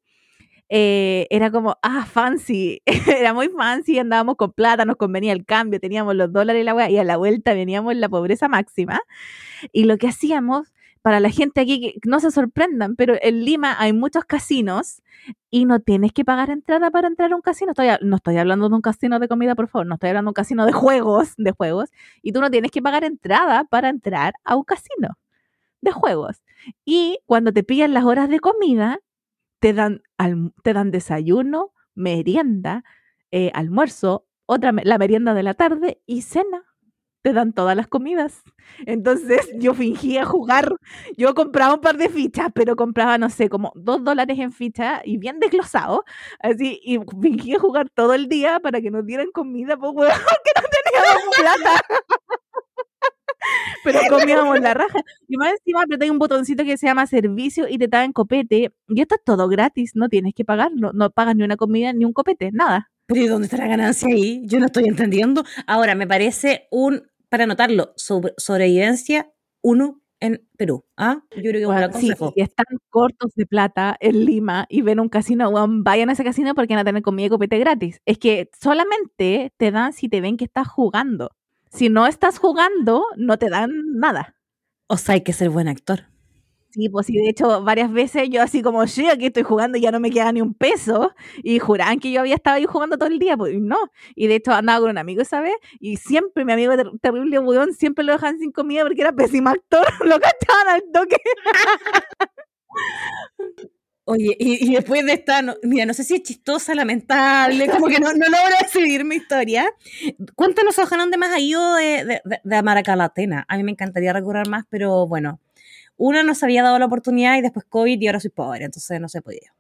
eh, era como, ah, fancy, [LAUGHS] era muy fancy, andábamos con plata, nos convenía el cambio, teníamos los dólares y la weá, y a la vuelta veníamos en la pobreza máxima. Y lo que hacíamos, para la gente aquí, que no se sorprendan, pero en Lima hay muchos casinos y no tienes que pagar entrada para entrar a un casino. Estoy, a- no estoy hablando de un casino de comida, por favor, no estoy hablando de un casino de juegos, de juegos, y tú no tienes que pagar entrada para entrar a un casino de juegos. Y cuando te pillan las horas de comida, te dan, te dan desayuno, merienda, eh, almuerzo, otra, la merienda de la tarde y cena. Te dan todas las comidas. [LAUGHS] Entonces yo fingía jugar. Yo compraba un par de fichas, pero compraba, no sé, como dos dólares en ficha y bien desglosado. Así, y fingía jugar todo el día para que nos dieran comida, pues, weón, [LAUGHS] que no teníamos [LAUGHS] plata. Pero [LAUGHS] comíamos la raja. Y más encima apreté un botoncito que se llama servicio y te traen copete. Y esto es todo gratis, no tienes que pagar, no, pagas ni una comida ni un copete, nada. Pero ¿y dónde está la ganancia ahí? Yo no estoy entendiendo. Ahora, me parece un, para anotarlo, sobre- sobrevivencia uno en Perú. ¿Ah? Yo creo que Bueno, buen sí, si están cortos de plata en Lima y ven un casino, vayan a ese casino porque van a tener comida y copete gratis. Es que solamente te dan si te ven que estás jugando. Si no estás jugando, no te dan nada. O sea, hay que ser buen actor. Sí, pues sí, de hecho, varias veces yo así como, sí, aquí estoy jugando y ya no me queda ni un peso. Y juraban que yo había estado ahí jugando todo el día, pues no. Y de hecho andaba con un amigo esa vez y siempre mi amigo ter- terrible weón, siempre lo dejaban sin comida porque era pésimo actor. [LAUGHS] Lo cachaban al toque. Oye, y, y después de esta, no- mira, no sé si es chistosa, lamentable, como que no, no logro decidir mi historia. Cuéntanos, ojalá dónde más ha ido de, de, de, Amaracalatena. A mí me encantaría recorrer más, pero bueno, una nos había dado la oportunidad y después COVID y ahora soy pobre, entonces no se podía.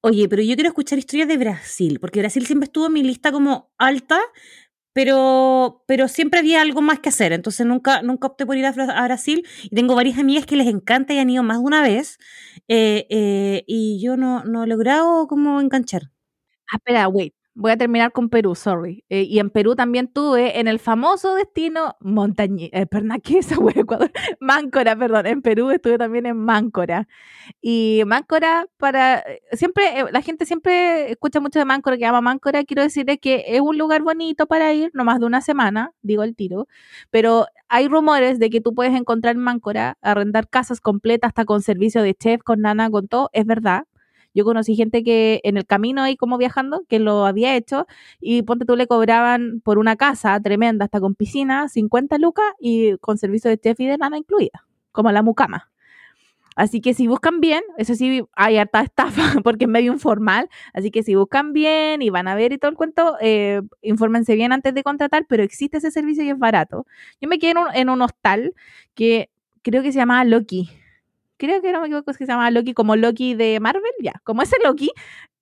Oye, pero yo quiero escuchar historias de Brasil, porque Brasil siempre estuvo en mi lista como alta, pero, pero siempre había algo más que hacer, entonces nunca, nunca opté por ir a, Brasil y tengo varias amigas que les encanta y han ido más de una vez eh, eh, y yo no, no he logrado como enganchar. Ah, espera, wait. Voy a terminar con Perú, sorry. Eh, y en Perú también tuve en el famoso destino montañe, eh, perdón, ¿qué es [LAUGHS] Ecuador? Máncora, perdón. En Perú estuve también en Máncora. Y Máncora, para. eh, Siempre, eh, la gente siempre escucha mucho de Máncora, que ama Máncora. Quiero decirles que es un lugar bonito para ir, no más de una semana, digo el tiro. Pero hay rumores de que tú puedes encontrar en Máncora, arrendar casas completas, hasta con servicio de chef, con nana, con todo. Es verdad. Yo conocí gente que en el camino ahí como viajando, que lo había hecho y ponte tú le cobraban por una casa tremenda, hasta con piscina, 50 lucas y con servicio de chef y de nana incluida, como la mucama. Así que si buscan bien, eso sí, hay harta estafa [LAUGHS] porque es medio informal, así que si buscan bien y van a ver y todo el cuento, eh, infórmense bien antes de contratar, pero existe ese servicio y es barato. Yo me quedé en un, en un hostal que creo que se llamaba Loki, creo que no me equivoco, es que se llama Loki, como Loki de Marvel, ya, como ese Loki,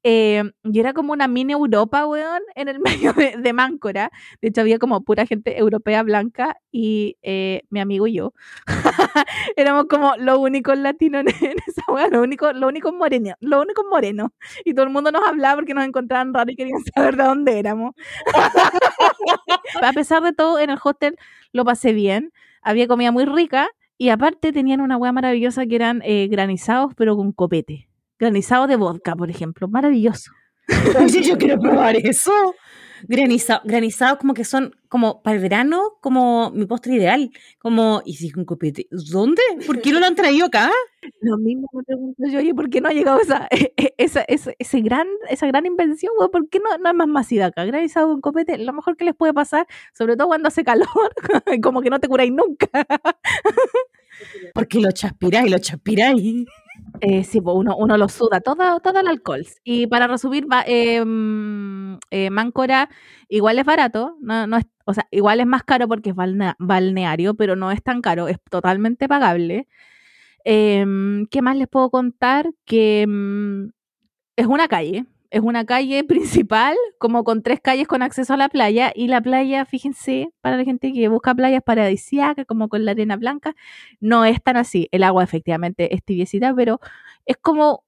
eh, y era como una mini Europa, weón, en el [LAUGHS] medio de, de Máncora. De hecho, había como pura gente europea blanca y eh, mi amigo y yo. [LAUGHS] Éramos como los únicos latinos en, esa weón, los únicos, los únicos morenos, los únicos morenos. Y todo el mundo nos hablaba porque nos encontraban raros y querían [LAUGHS] saber de dónde éramos. A pesar de todo, en el hostel lo pasé bien. Había comida muy rica y aparte tenían una hueá maravillosa que eran eh, granizados, pero con copete. Granizado de vodka, por ejemplo. Maravilloso. Oye, [LAUGHS] yo quiero probar eso. Granizado, granizados como que son como para el verano, como mi postre ideal. Como, y si con copete, ¿dónde? ¿Por qué no lo han traído acá? Lo mismo me pregunto yo, oye, ¿por qué no ha llegado esa, esa, esa, ese gran, esa gran invención? güey? ¿Por qué no, no es más masiva acá? Granizado con copete, lo mejor que les puede pasar, sobre todo cuando hace calor, [LAUGHS] como que no te curáis nunca. [LAUGHS] Porque lo chaspiráis, lo chaspiráis. Eh, sí, pues uno, uno lo suda, todo, todo el alcohol. Y para resumir, va, eh, Máncora igual es barato, no, no es, o sea, igual es más caro porque es balnea- balneario, pero no es tan caro, es totalmente pagable. Em, ¿qué más les puedo contar? Que mm, es una calle, es una calle [LAUGHS] principal, como con tres calles con acceso a la playa, y la playa, fíjense, para la gente que busca playas paradisíacas, como con la arena blanca, no es tan así. El agua efectivamente es tibiecita, pero es como,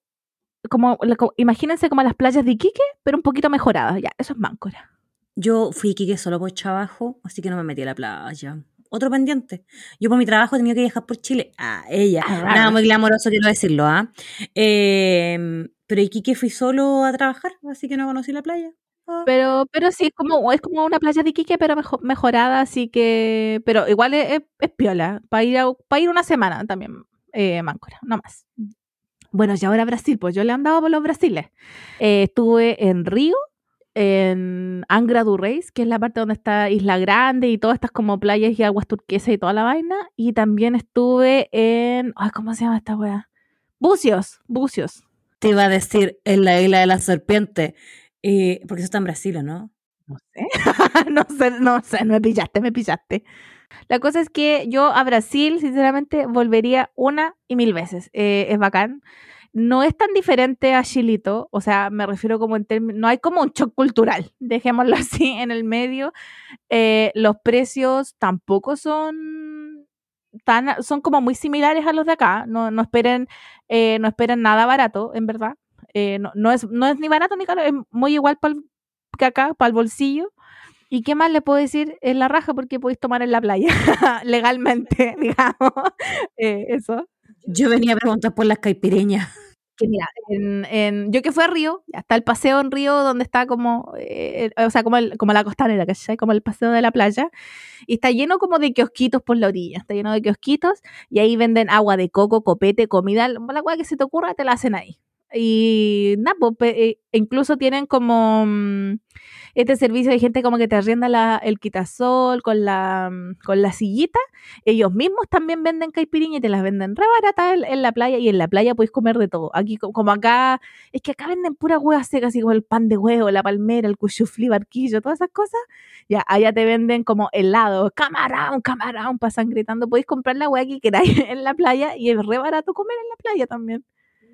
como, imagínense como las playas de Iquique, pero un poquito mejoradas. Ya, eso es Máncora. Yo fui a Iquique solo por trabajo, así que no me metí a la playa. Otro pendiente. Yo por mi trabajo he tenido que viajar por Chile. Ah, ella. Ah, Nada muy glamoroso quiero decirlo, ¿ah? Eh, pero Iquique fui solo a trabajar, así que no conocí la playa. Ah. Pero, pero sí, es como, es como una playa de Iquique, pero mejo- mejorada, así que, pero igual es, es- piola, para ir, a- pa' ir una semana también, eh, Máncora, no más. Bueno, y ahora Brasil, pues yo le andaba por los Brasiles. Eh, estuve en Río, en Angra do Reis, que es la parte donde está Isla Grande y todas estas como playas y aguas turquesas y toda la vaina. Y también estuve en, ay, ¿cómo se llama esta wea? Bucios, Bucios. Te iba a decir en la isla de la serpiente, eh, porque eso está en Brasil, ¿o ¿no? No sé. [LAUGHS] no sé, no sé, me pillaste, me pillaste. La cosa es que yo a Brasil, sinceramente, volvería una y mil veces. Eh, es bacán. No es tan diferente a Chilito, o sea, me refiero como en términos, no hay como un shock cultural, [LAUGHS] dejémoslo así en el medio. Eh, los precios tampoco son tan, son como muy similares a los de acá. No, no esperen, eh, no esperen nada barato, en verdad. Eh, no, no es, no es ni barato ni caro, es muy igual para que acá, para el bolsillo. ¿Y qué más le puedo decir? Es la raja porque podéis tomar en la playa, [LAUGHS] legalmente, [LAUGHS] digamos. Eh, eso. Yo venía a preguntar por las caipireñas. Que mira, yo que fui a Río, ya está el paseo en Río donde está como, eh, o sea, como, el, como la costanera, ¿cachai? Como el paseo de la playa. Y está lleno como de kiosquitos por la orilla, está lleno de kiosquitos y ahí venden agua de coco, copete, comida, la cual que se te ocurra te la hacen ahí. Y nada, eh, incluso tienen como mm, este servicio de gente como que te arrienda la, el quitasol con la, mm, con la sillita. Ellos mismos también venden caipiriña y te las venden re baratas en, la playa y en la playa puedes comer de todo. Aquí, co- como acá, es que acá venden pura hueá seca, así como el pan de huevo, la palmera, el cuchuflí, barquillo, todas esas cosas. Ya, allá te venden como helado, camarón, camarón, pasan gritando. Podéis comprar la hueá que queráis [LAUGHS] en la playa y es re barato comer en la playa también.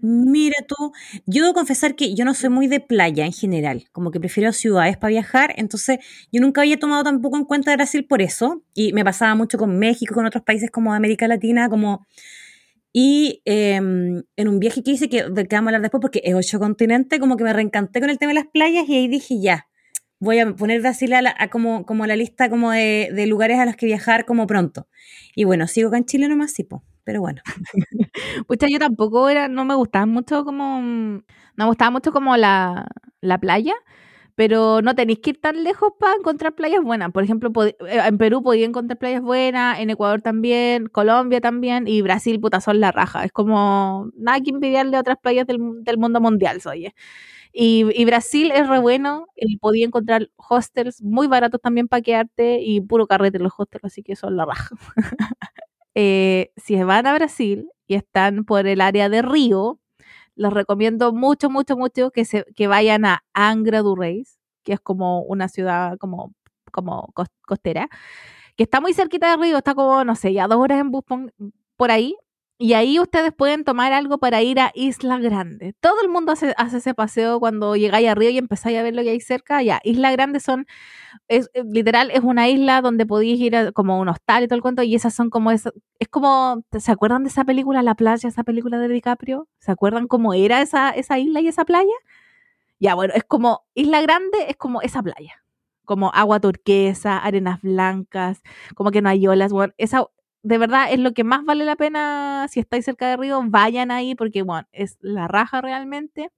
Mira tú, yo debo confesar que yo no soy muy de playa en general, como que prefiero ciudades para viajar, entonces yo nunca había tomado tampoco en cuenta Brasil por eso, y me pasaba mucho con México, con otros países como América Latina, como... Y em, en un viaje que hice, que, vamos a hablar después, porque es ocho continentes, como que me reencanté con el tema de las playas y ahí dije, ya, voy a poner Brasil a la- a como, como la lista como de, de lugares a los que viajar como pronto. Y bueno, sigo acá en Chile nomás, sí, po, pero bueno. [LAUGHS] Pucha, yo tampoco era, no me gustaba mucho como, mm, no me gustaba mucho como la, la playa, pero no tenéis que ir tan lejos para encontrar playas buenas. Por ejemplo, eh, en Perú podía encontrar playas buenas, en Ecuador también, Colombia también, y Brasil, puta, son la raja. Es como nada que envidiarle a otras playas del, del mundo mundial, oye. Y, y Brasil es re bueno, y podía encontrar hostels muy baratos también para quedarte y puro carrete los hostels, así que son la raja. [LAUGHS] Eh, si van a Brasil y están por el área de Río, les recomiendo mucho, mucho, mucho que, se, que vayan a Angra do Reis, que es como una ciudad como, como cos- costera, que está muy cerquita de Río, está como, no sé, ya dos horas en bus por ahí. Y ahí ustedes pueden tomar algo para ir a Isla Grande. Todo el mundo hace, hace ese paseo cuando llegáis a Río y empezáis a ver lo que hay cerca. Ya, Isla Grande son, es, eh, literal, es una isla donde podéis ir a, como un hostal y todo el cuento. Y esas son como, es, es como, ¿se acuerdan de esa película, La Playa, esa película de DiCaprio? ¿Se acuerdan cómo era esa, esa isla y esa playa? Ya, bueno, es como, Isla Grande es como esa playa. Como agua turquesa, arenas blancas, como que no hay olas. Bueno, esa, de verdad es lo que más vale la pena si estáis cerca de Río, vayan ahí porque, bueno, es la raja realmente.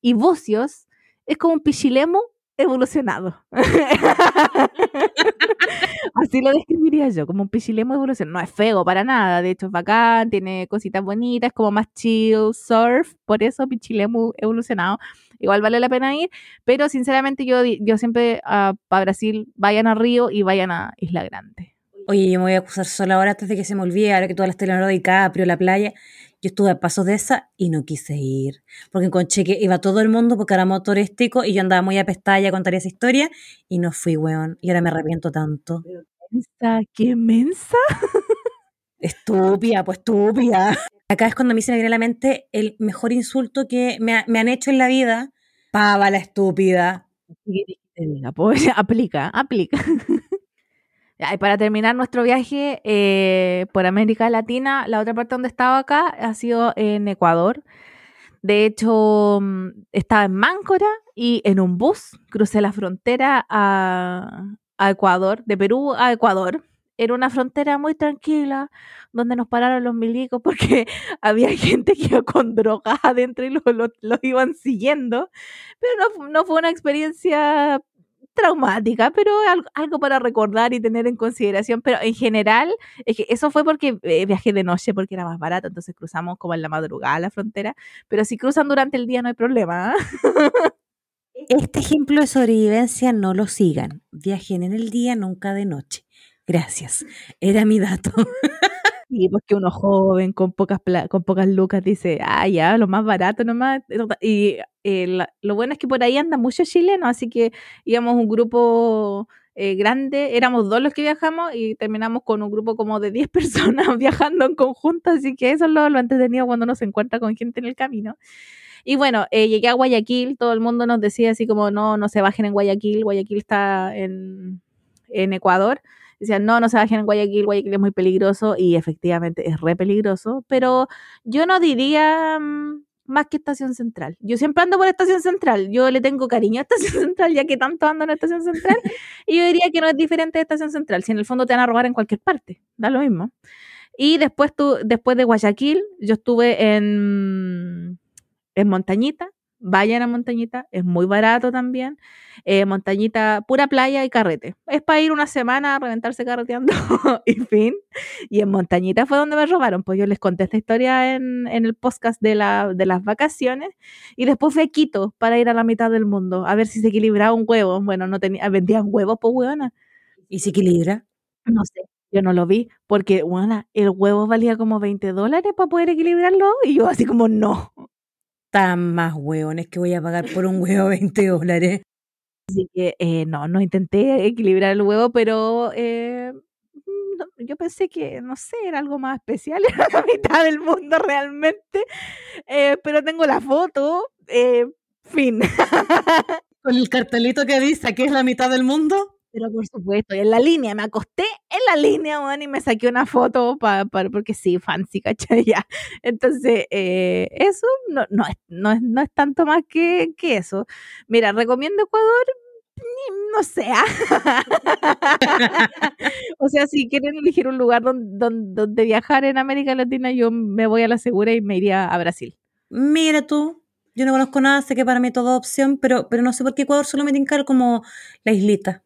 Y Bucios es como un pichilemu evolucionado. [LAUGHS] Así lo describiría yo, como un pichilemu evolucionado. No es feo para nada, de hecho es bacán, tiene cositas bonitas, como más chill, surf, por eso pichilemu evolucionado. Igual vale la pena ir, pero sinceramente yo, yo siempre uh, Brasil vayan a Río y vayan a Isla Grande. Oye, yo me voy a acusar sola ahora antes de que se me olvide, ahora que todas las telenovelas de DiCaprio, la playa. Yo estuve a pasos de esa y no quise ir. Porque encontré que iba todo el mundo porque era motor turístico y yo andaba muy a pestaña, contaría esa historia y no fui, weón. Y ahora me arrepiento tanto. ¿Mensa? ¿Qué mensa? [LAUGHS] Estúpida, pues estúpida. Acá es cuando a mí se me viene a la mente el mejor insulto que me, me han hecho en la vida. Pava la estúpida. Pues [LAUGHS] aplica, aplica. [LAUGHS] Y para terminar nuestro viaje eh, por América Latina, la otra parte donde estaba acá ha sido en Ecuador. De hecho, mm, estaba en Máncora y en un bus crucé la frontera a, Ecuador, de Perú a Ecuador. Era una frontera muy tranquila, donde nos pararon los milicos porque [LAUGHS] había gente que iba con drogas adentro y los lo, iban siguiendo. Pero no, fue una experiencia traumática, pero algo, para recordar y tener en consideración. Pero en general, es que eso fue porque eh, viajé de noche porque era más barato, entonces cruzamos como en la madrugada la frontera. Pero si cruzan durante el día no hay problema. ¿ah? Este ejemplo de sobrevivencia no lo sigan. Viajen en el día, nunca de noche. Gracias. Era mi dato. [LAUGHS] Y pues que uno joven con pocas con pocas lucas dice, ah, ya, lo más barato nomás. Y eh, lo bueno es que por ahí anda mucho chileno, así que íbamos un grupo eh, grande, éramos dos los que viajamos y terminamos con un grupo como de 10 [LAUGHS] personas viajando en conjunto, así que eso es lo, lo entretenido cuando uno se encuentra con gente en el camino. Y bueno, eh, llegué a Guayaquil, todo el mundo nos decía así como, no, no se bajen en Guayaquil, Guayaquil está en, en Ecuador decían, no, no se bajen en Guayaquil, Guayaquil es muy peligroso y efectivamente es re peligroso, pero yo no diría mm, más que Estación Central. Yo siempre ando por Estación Central, yo le tengo cariño a Estación [LAUGHS] Central ya que tanto ando en Estación Central [LAUGHS] y yo diría que no es diferente de Estación Central, si en el fondo te van a robar en cualquier parte, da lo mismo. Y después, tú, después de Guayaquil, yo estuve en, en Montañita, vayan a Montañita, es muy barato también. Eh, montañita, pura playa y carrete. Es para ir una semana a reventarse carreteando [LAUGHS] y fin. Y en Montañita fue donde me robaron. Pues yo les conté esta historia en, el podcast de, la, de las vacaciones. Y después fui a Quito para ir a la mitad del mundo, a ver si se equilibraba un huevo. Bueno, no tenía, vendían huevos, pues huevona. ¿Y se equilibra? No sé. Yo no lo vi porque, bueno, el huevo valía como 20 dólares para poder equilibrarlo y yo así como no. Tan más hueones que voy a pagar por un huevo [LAUGHS] 20 dólares. Así que eh, no, no intenté equilibrar el huevo, pero eh, mm, yo pensé que, no sé, era algo más especial, [LAUGHS] era la mitad del mundo realmente, eh, pero tengo la foto, fin. Con el cartelito que dice que es la mitad del mundo. Pero por supuesto, en la línea, me acosté en la línea, y me saqué una foto para, porque sí, fancy, [LAUGHS] ¿cachai? Ya. Entonces, eh, eso no, no, es, no, es, no es tanto más que, que eso. Mira, recomiendo Ecuador, no sé. [LAUGHS] o sea, si quieren elegir un lugar donde, donde, viajar en América Latina, yo me voy a la segura y me iría a Brasil. Mira tú, yo no conozco nada, sé que para mí toda opción, pero, pero no sé por qué Ecuador solo me tinca como la islita.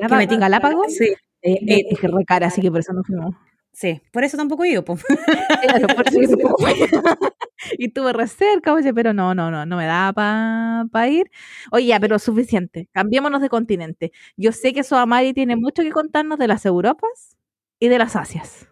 ¿Que metí Galápagos? Sí. Eh, eh, dije re cara, así que por eso no fuimos. Sí, por eso tampoco [LAUGHS] yo, pues. [LAUGHS] y tuve re cerca, oye, pero no, no, no, no me daba para pa ir. Oye, ya, pero suficiente. Cambiémonos de continente. Yo sé que Soamari tiene mucho que contarnos de las Europas y de las Asias.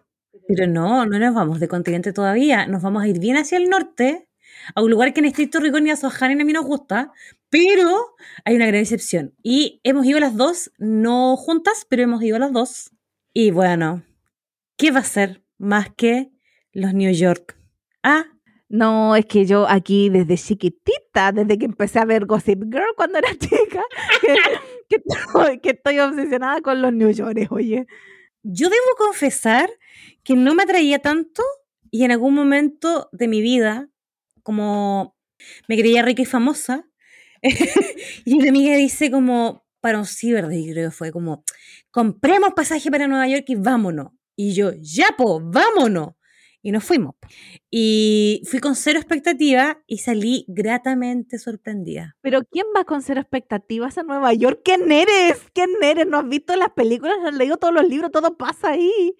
Pero no, no nos vamos de continente todavía. Nos vamos a ir bien hacia el norte, a un lugar que en estricto rigor ni a Sohanen a mí nos gusta, pero hay una gran excepción. Y hemos ido las dos, no juntas, pero hemos ido las dos. Y bueno, ¿qué va a ser más que Los New York. Ah, No, es que yo aquí desde chiquitita, desde que empecé a ver Gossip Girl cuando era [LAUGHS] chica, que, que estoy, que estoy obsesionada con los New York, oye. yo debo confesar que no me atraía tanto y en algún momento de mi vida, como me creía rica y famosa, [LAUGHS] y una amiga dice como, para un ciber, creo que fue como, compremos pasaje para Nueva York y vámonos. Y yo, ya po, vámonos. Y nos fuimos. Y fui con cero expectativa y salí gratamente sorprendida. Pero ¿quién va con cero expectativas a Nueva York? ¿Quién eres? ¿Quién eres? ¿No has visto las películas? ¿No has leído todos los libros? Todo pasa ahí.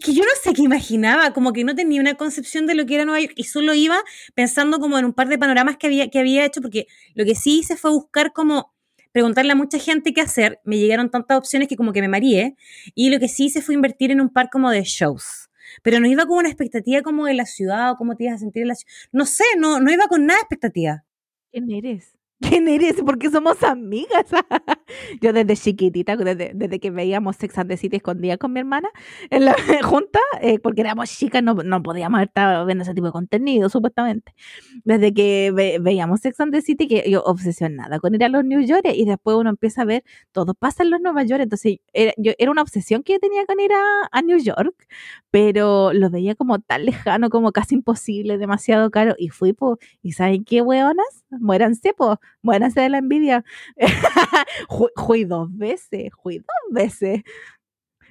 Que yo no sé qué imaginaba, como que no tenía una concepción de lo que era Nueva York y solo iba pensando como en un par de panoramas que había, que había hecho, porque lo que sí hice fue buscar como preguntarle a mucha gente qué hacer, me llegaron tantas opciones que como que me mareé, y lo que sí hice fue invertir en un par como de shows. Pero no iba con una expectativa como de la ciudad o cómo te ibas a sentir en la ciudad. No sé, no, no iba con nada de expectativa. ¿Quién eres? ¿Quién eres? Porque somos amigas. [LAUGHS] Yo desde chiquitita, desde, desde que veíamos Sex and the City escondida con mi hermana en la [LAUGHS] junta, eh, porque éramos chicas, no, no podíamos estar viendo ese tipo de contenido, supuestamente. Desde que ve- veíamos Sex and the City, que yo obsesionada con ir a los New York y después uno empieza a ver todo pasa en los Nueva York. Entonces, era, yo, era una obsesión que yo tenía con ir a, a New York, pero lo veía como tan lejano, como casi imposible, demasiado caro. Y fui, ¿y saben qué, weonas? Muéranse, pues, muéranse de la envidia. [LAUGHS] Fui dos veces, fui dos veces.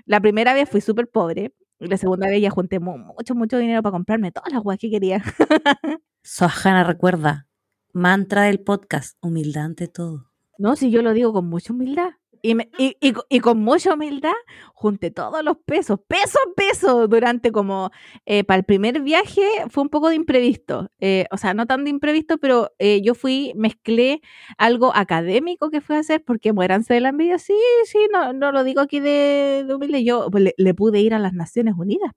La primera vez fui súper pobre. Y la segunda vez ya junté mu- mucho, mucho dinero para comprarme todas las weas que quería. [LAUGHS] Sohana recuerda, mantra del podcast, humildad ante todo. No, si yo lo digo con mucha humildad. Y, me- y, y y con mucha humildad junté todos los pesos, peso a peso, durante como, eh, para el primer viaje fue un poco de imprevisto, eh, o sea, no tan de imprevisto, pero eh, yo fui, mezclé algo académico que fue a hacer, porque muéranse de la envidia, sí, sí, no, no lo digo aquí de, de humilde, yo pues, le, le pude ir a las Naciones Unidas,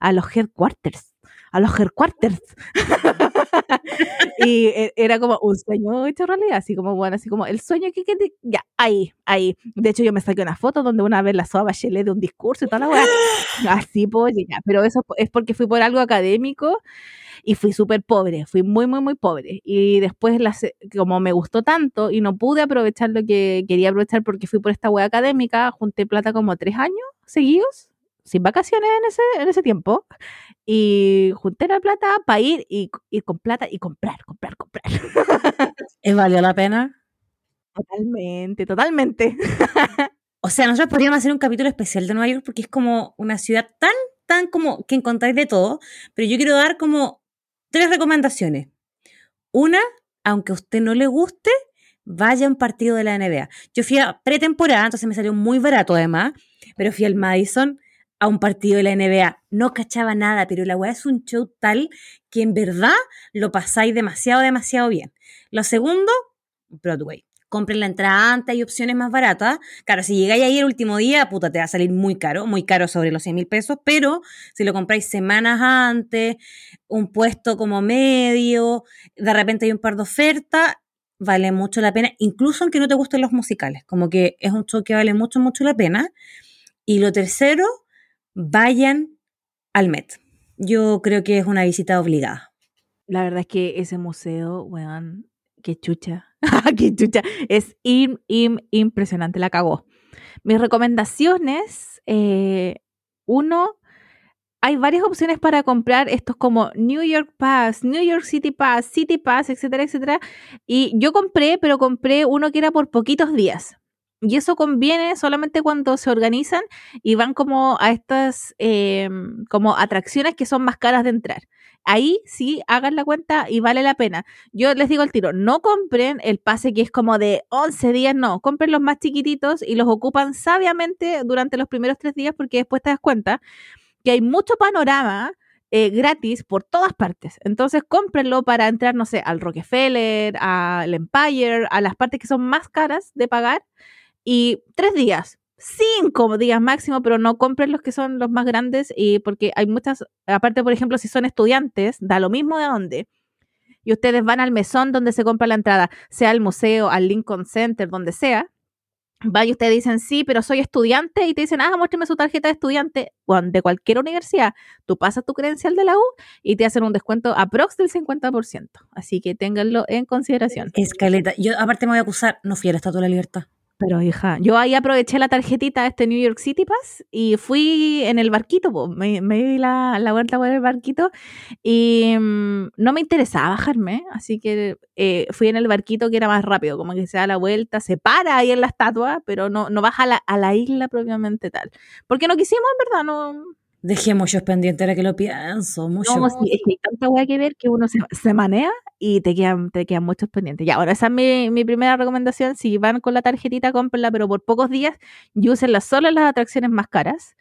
a los headquarters, a los headquarters. [LAUGHS] [LAUGHS] y e- era como un sueño hecho realidad, así como, bueno, así como el sueño que, que te- ya, ahí, ahí. De hecho, yo me saqué una foto donde una vez la soa Bachelet de un discurso y toda la weá. [GASPS] Así, pues, ya, pero eso es porque fui por algo académico y fui súper pobre, fui muy, muy, muy pobre. Y después, la se- como me gustó tanto y no pude aprovechar lo que quería aprovechar porque fui por esta wea académica, junté plata como tres años seguidos, sin vacaciones en ese, en ese tiempo. Y junté la plata para ir y ir con plata y comprar, comprar, comprar. [LAUGHS] ¿Es valió la pena? Totalmente, totalmente. [LAUGHS] O sea, nosotros podríamos hacer un capítulo especial de Nueva York porque es como una ciudad tan, tan como que encontráis de todo, pero yo quiero dar como tres recomendaciones. Una, aunque a usted no le guste, vaya a un partido de la NBA. Yo fui a pretemporada, entonces me salió muy barato además, pero fui al Madison a un partido de la NBA. No cachaba nada, pero la weá es un show tal que en verdad lo pasáis demasiado, demasiado bien. Lo segundo, Broadway. Compren la entrada antes, hay opciones más baratas. Claro, si llegáis ahí el último día, puta, te va a salir muy caro, muy caro sobre los 100 mil pesos, pero si lo compráis semanas antes, un puesto como medio, de repente hay un par de ofertas, vale mucho la pena, incluso aunque no te gusten los musicales, como que es un show que vale mucho, mucho la pena. Y lo tercero, vayan al Met. Yo creo que es una visita obligada. La verdad es que ese museo, weón, qué chucha. [LAUGHS] qué chucha. Es im- im- impresionante, la cagó. Mis recomendaciones, eh, uno, hay varias opciones para comprar estos como New York Pass, New York City Pass, City Pass, etcétera, etcétera. Y yo compré, pero compré uno que era por poquitos días. Y eso conviene solamente cuando se organizan y van como a estas eh, como atracciones que son más caras de entrar. Ahí sí hagan la cuenta y vale la pena. Yo les digo al tiro, no compren el pase que es como de 11 días, no, compren los más chiquititos y los ocupan sabiamente durante los primeros tres días porque después te das cuenta que hay mucho panorama eh, gratis por todas partes. Entonces cómprenlo para entrar, no sé, al Rockefeller, al Empire, a las partes que son más caras de pagar y tres días, cinco días máximo, pero no compren los que son los más grandes y porque hay muchas, aparte por ejemplo si son estudiantes, da lo mismo de dónde. Y ustedes van al mesón donde se compra la entrada, sea al museo, al Lincoln Center, donde sea. vaya y ustedes dicen, sí, pero soy estudiante, y te dicen, ah, muéstrame su tarjeta de estudiante de cualquier universidad, tú pasas tu credencial de la U y te hacen un descuento aprox del 50%. Así que ténganlo en consideración. Escaleta. Yo aparte me voy a acusar, no fui a la Estatua de la Libertad. Pero hija, yo ahí aproveché la tarjetita de este New York City Pass y fui en el barquito, me, di la, vuelta por el barquito y mm, no me interesaba bajarme, así que eh, fui en el barquito que era más rápido, como que se da la vuelta, se para ahí en la estatua, pero no, no baja la, a la isla propiamente tal. Porque no quisimos, en verdad, no, Dejé muchos pendientes ahora que lo pienso. Mucho. No, sí, es que hay tanta hueá que ver que uno se, se, manea y te quedan, te quedan muchos pendientes. Ya, ahora esa es mi, mi, primera recomendación. Si van con la tarjetita, cómprenla, pero por pocos días y úsenla solo en las atracciones más caras.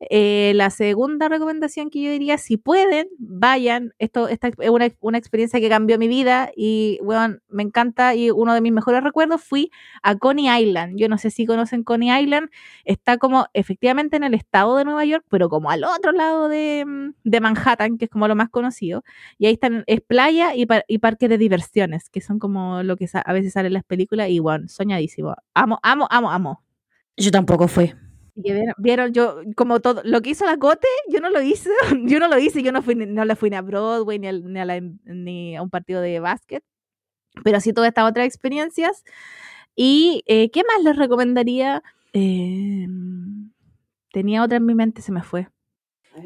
Eh, la segunda recomendación que yo diría, si pueden, vayan. Esto esta es una, una, experiencia que cambió mi vida y, bueno, me encanta y uno de mis mejores recuerdos fui a Coney Island. Yo no sé si conocen Coney Island. Está como efectivamente en el estado de Nueva York, pero como al otro lado de, mm, de Manhattan, que es como lo más conocido. Y ahí están, es playa y, y parque de diversiones, que son como lo que a veces sale en las películas y, bueno, soñadísimo. Amo, amo, amo, amo. Yo tampoco fui vieron, yo, como todo, lo que hizo la Cote, yo no lo hice, [LAUGHS] yo no lo hice, yo no fui, no le fui ni a Broadway, ni a, ni a, un partido de básquet, pero sí todas estas otras experiencias. ¿Y eh, qué más les recomendaría? Em, tenía otra en mi mente, se me fue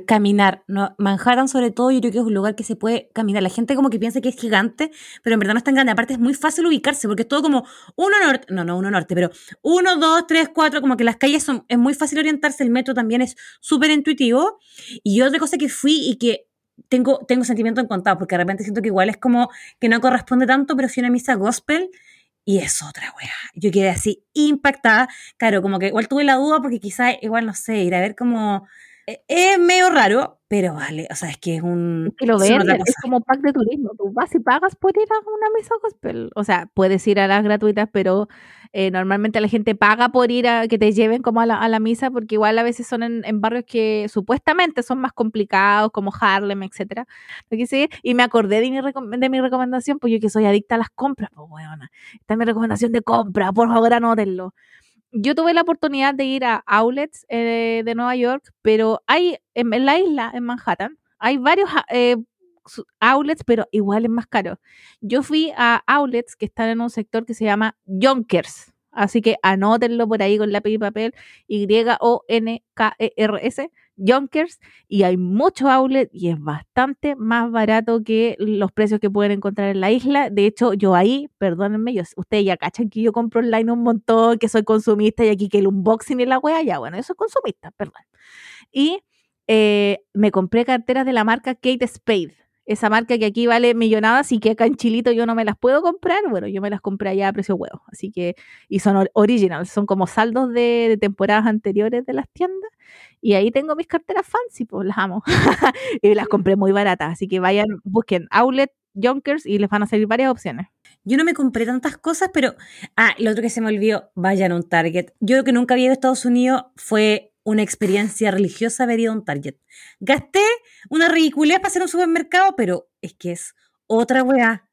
caminar. No, Manhattan, sobre todo, yo creo que es un lugar que se puede caminar. La gente como que piensa que es gigante, pero en verdad no es tan grande. Aparte, es muy fácil ubicarse porque es todo como uno norte, no, no, uno norte, pero uno, dos, tres, cuatro, como que las calles son, es muy fácil orientarse. El metro también es súper intuitivo. Y otra cosa que fui y que tengo, tengo sentimiento en contado, porque de repente siento que igual es como que no corresponde tanto, pero fui a una misa gospel. Y es otra wea. Yo quedé así impactada. Claro, como que igual tuve la duda porque quizá igual, no sé, ir a ver como es medio raro, pero vale, o sea, es que es un... que lo es como pack de turismo, tú vas y pagas por ir a una misa gospel, o sea, puedes ir a las gratuitas, pero eh, normalmente la gente paga por ir a que te lleven como a la, a la misa, porque igual a veces son en, barrios que supuestamente son más complicados, como Harlem, etcétera, y me acordé de mi, de mi recomendación, pues yo que soy adicta a las compras, pues bueno, esta es mi recomendación de compra, por favor anótenlo yo tuve la oportunidad de ir a outlets eh, de Nueva York, pero hay en, la isla, en Manhattan, hay varios ah, eh, outlets, pero igual es más caro. Yo fui a outlets que están en un sector que se llama Yonkers. Así que anótenlo por ahí con lápiz y papel, Y-O-N-K-E-R-S, Yonkers, y hay mucho outlet y es bastante más barato que los precios que pueden encontrar en la isla. De hecho, yo ahí, perdónenme, yo, ustedes ya cachan que yo compro online un montón, que soy consumista y aquí que el unboxing y la wea, ya bueno, eso es consumista, perdón. Y eh, me compré carteras de la marca Kate Spade esa marca que aquí vale millonadas y que acá en Chilito yo no me las puedo comprar, bueno, yo me las compré allá a precio huevo. Así que, y son original, son como saldos de, temporadas anteriores de las tiendas. Y ahí tengo mis carteras fancy, pues las amo. [LAUGHS] y las compré muy baratas. Así que vayan, busquen Outlet Junkers y les van a salir varias opciones. Yo no me compré tantas cosas, pero. Ah, lo otro que se me olvidó, vayan a un Target. Yo lo que nunca había ido a Estados Unidos fue una experiencia religiosa haber ido a un Target. Gasté una ridiculez para hacer un supermercado, pero es que es otra weá.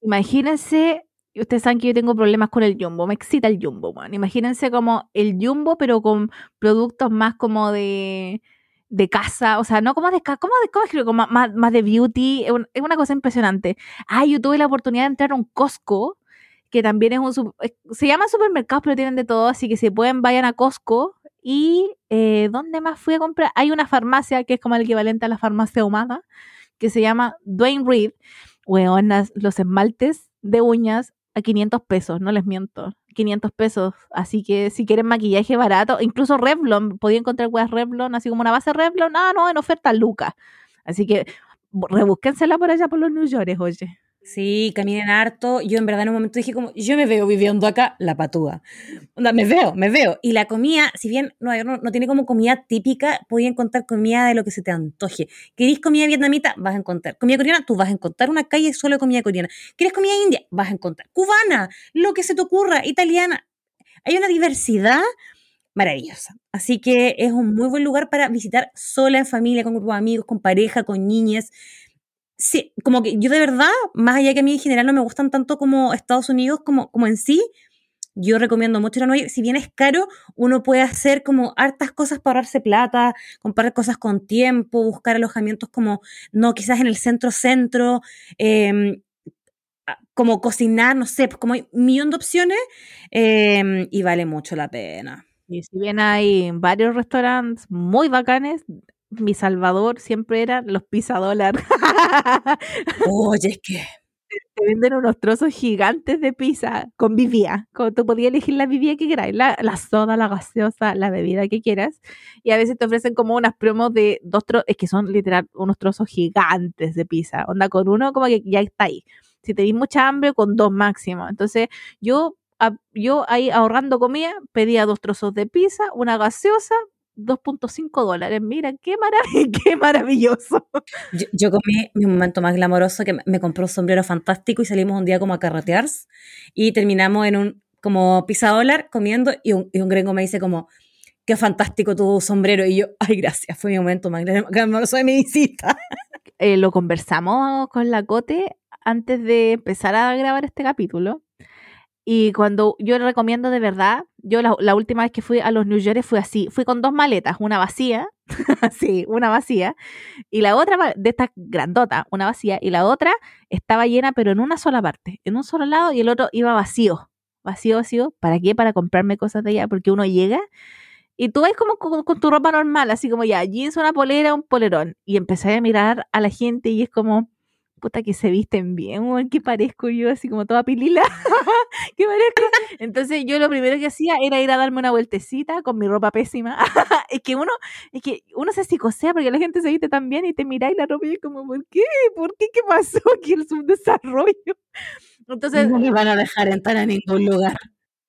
Imagínense, ustedes saben que yo tengo problemas con el jumbo, me excita el jumbo, man. Imagínense como el jumbo, pero con productos más como de, de casa, o sea, no como de casa, como de, como más, más, de beauty, es, una cosa impresionante. Ah, yo tuve la oportunidad de entrar a un Costco, que también es un, se llama supermercado, pero tienen de todo, así que si pueden, vayan a Costco y eh, ¿dónde más fui a comprar? Hay una farmacia que es como el equivalente a la farmacia humana, que se llama Dwayne Reed. Weonas, los esmaltes de uñas a 500 pesos, no les miento. 500 pesos. Así que si quieren maquillaje barato, incluso Revlon, podía encontrar weas Revlon, así como una base Revlon, ah, no, en oferta Luca. Así que rebúsquensela por allá por los New York, oye. Sí, caminen harto. Yo en verdad en un momento dije como, yo me veo viviendo acá la patúa. me veo, me veo. Y la comida, si bien no, no, tiene como comida típica, podía encontrar comida de lo que se te antoje. ¿Querés comida vietnamita? Vas a encontrar. Comida coreana, tú vas a encontrar una calle solo de comida coreana. ¿Quieres comida india? Vas a encontrar. Cubana, lo que se te ocurra, italiana. Hay una diversidad maravillosa. Así que es un muy buen lugar para visitar sola, en familia, con grupos de amigos, con pareja, con niñas sí, como que yo de verdad, más allá que a mí en general no me gustan tanto como Estados Unidos como, como en sí, Yo recomiendo mucho ir a Nueva York. Si bien es caro, uno puede hacer como hartas cosas para ahorrarse plata, comprar cosas con tiempo, buscar alojamientos como, no quizás en el centro-centro, em, como cocinar, no sé, pues como hay un millón de opciones em, y vale mucho la pena. Y si bien hay varios restaurantes muy bacanes, mi salvador siempre eran los pizza dólar. [LAUGHS] Oye, es que te venden unos trozos gigantes de pizza con vivía. Como tú podías elegir la vivía que quieras, la, la, soda, la gaseosa, la bebida que quieras. Y a veces te ofrecen como unas promos de dos trozos, es que son literal unos trozos gigantes de pizza. Onda con uno como que ya está ahí. Si tenéis mucha hambre, con dos máximo. Entonces yo, yo ahí ahorrando comida, pedía dos trozos de pizza, una gaseosa, 2.5 dólares. Mira, qué, [LAUGHS] qué maravilloso. Yo, comí mi momento más glamoroso que me compró un sombrero fantástico y salimos un día como a carretear y terminamos en un como pizza dólar comiendo y un, y un gringo me dice como, qué fantástico tu sombrero. Y yo, ay, gracias, fue mi momento más glamoroso de mi visita. Eh, lo conversamos con la Cote antes de empezar a grabar este capítulo y cuando yo recomiendo de verdad, yo la, última vez que fui a los New York fui así, fui con dos maletas, una vacía, [LAUGHS] sí, una vacía, y la otra de esta grandota, una vacía, y la otra estaba llena pero en una sola parte, en un solo lado y el otro iba vacío, vacío, vacío, ¿para qué? Para comprarme cosas de allá, porque uno llega y tú ves como con, tu ropa normal, así como ya, jeans, una polera, un polerón, y empecé a mirar a la gente y es como puta que se visten bien, que parezco yo así como toda pilila, [LAUGHS] que parezco. Entonces yo lo primero que hacía era ir a darme una vueltecita con mi ropa pésima. [LAUGHS] es que uno, es que uno se psicosea porque la gente se viste tan bien y te mira y la ropa y es como, ¿por qué? ¿Por qué? ¿Qué pasó [LAUGHS] aquí el subdesarrollo? Entonces, no me van a dejar entrar a ningún lugar.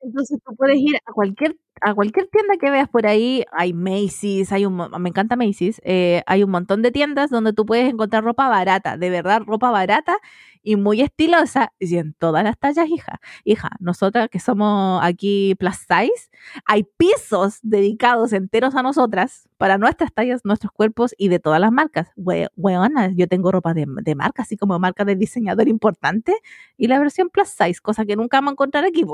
Entonces tú puedes ir a cualquier a cualquier tienda que veas por ahí, hay Macy's, hay un, me encanta Macy's, eh, hay un montón de tiendas donde tú puedes encontrar ropa barata, de verdad, ropa barata y muy estilosa, y en todas las tallas, hija. Hija, nosotras que somos aquí plus size, hay pisos dedicados enteros a nosotras, para nuestras tallas, nuestros cuerpos y de todas las marcas. Weona, yo tengo ropa de, de, marca, así como marca de diseñador importante, y la versión plus size, cosa que nunca vamos a encontrar aquí.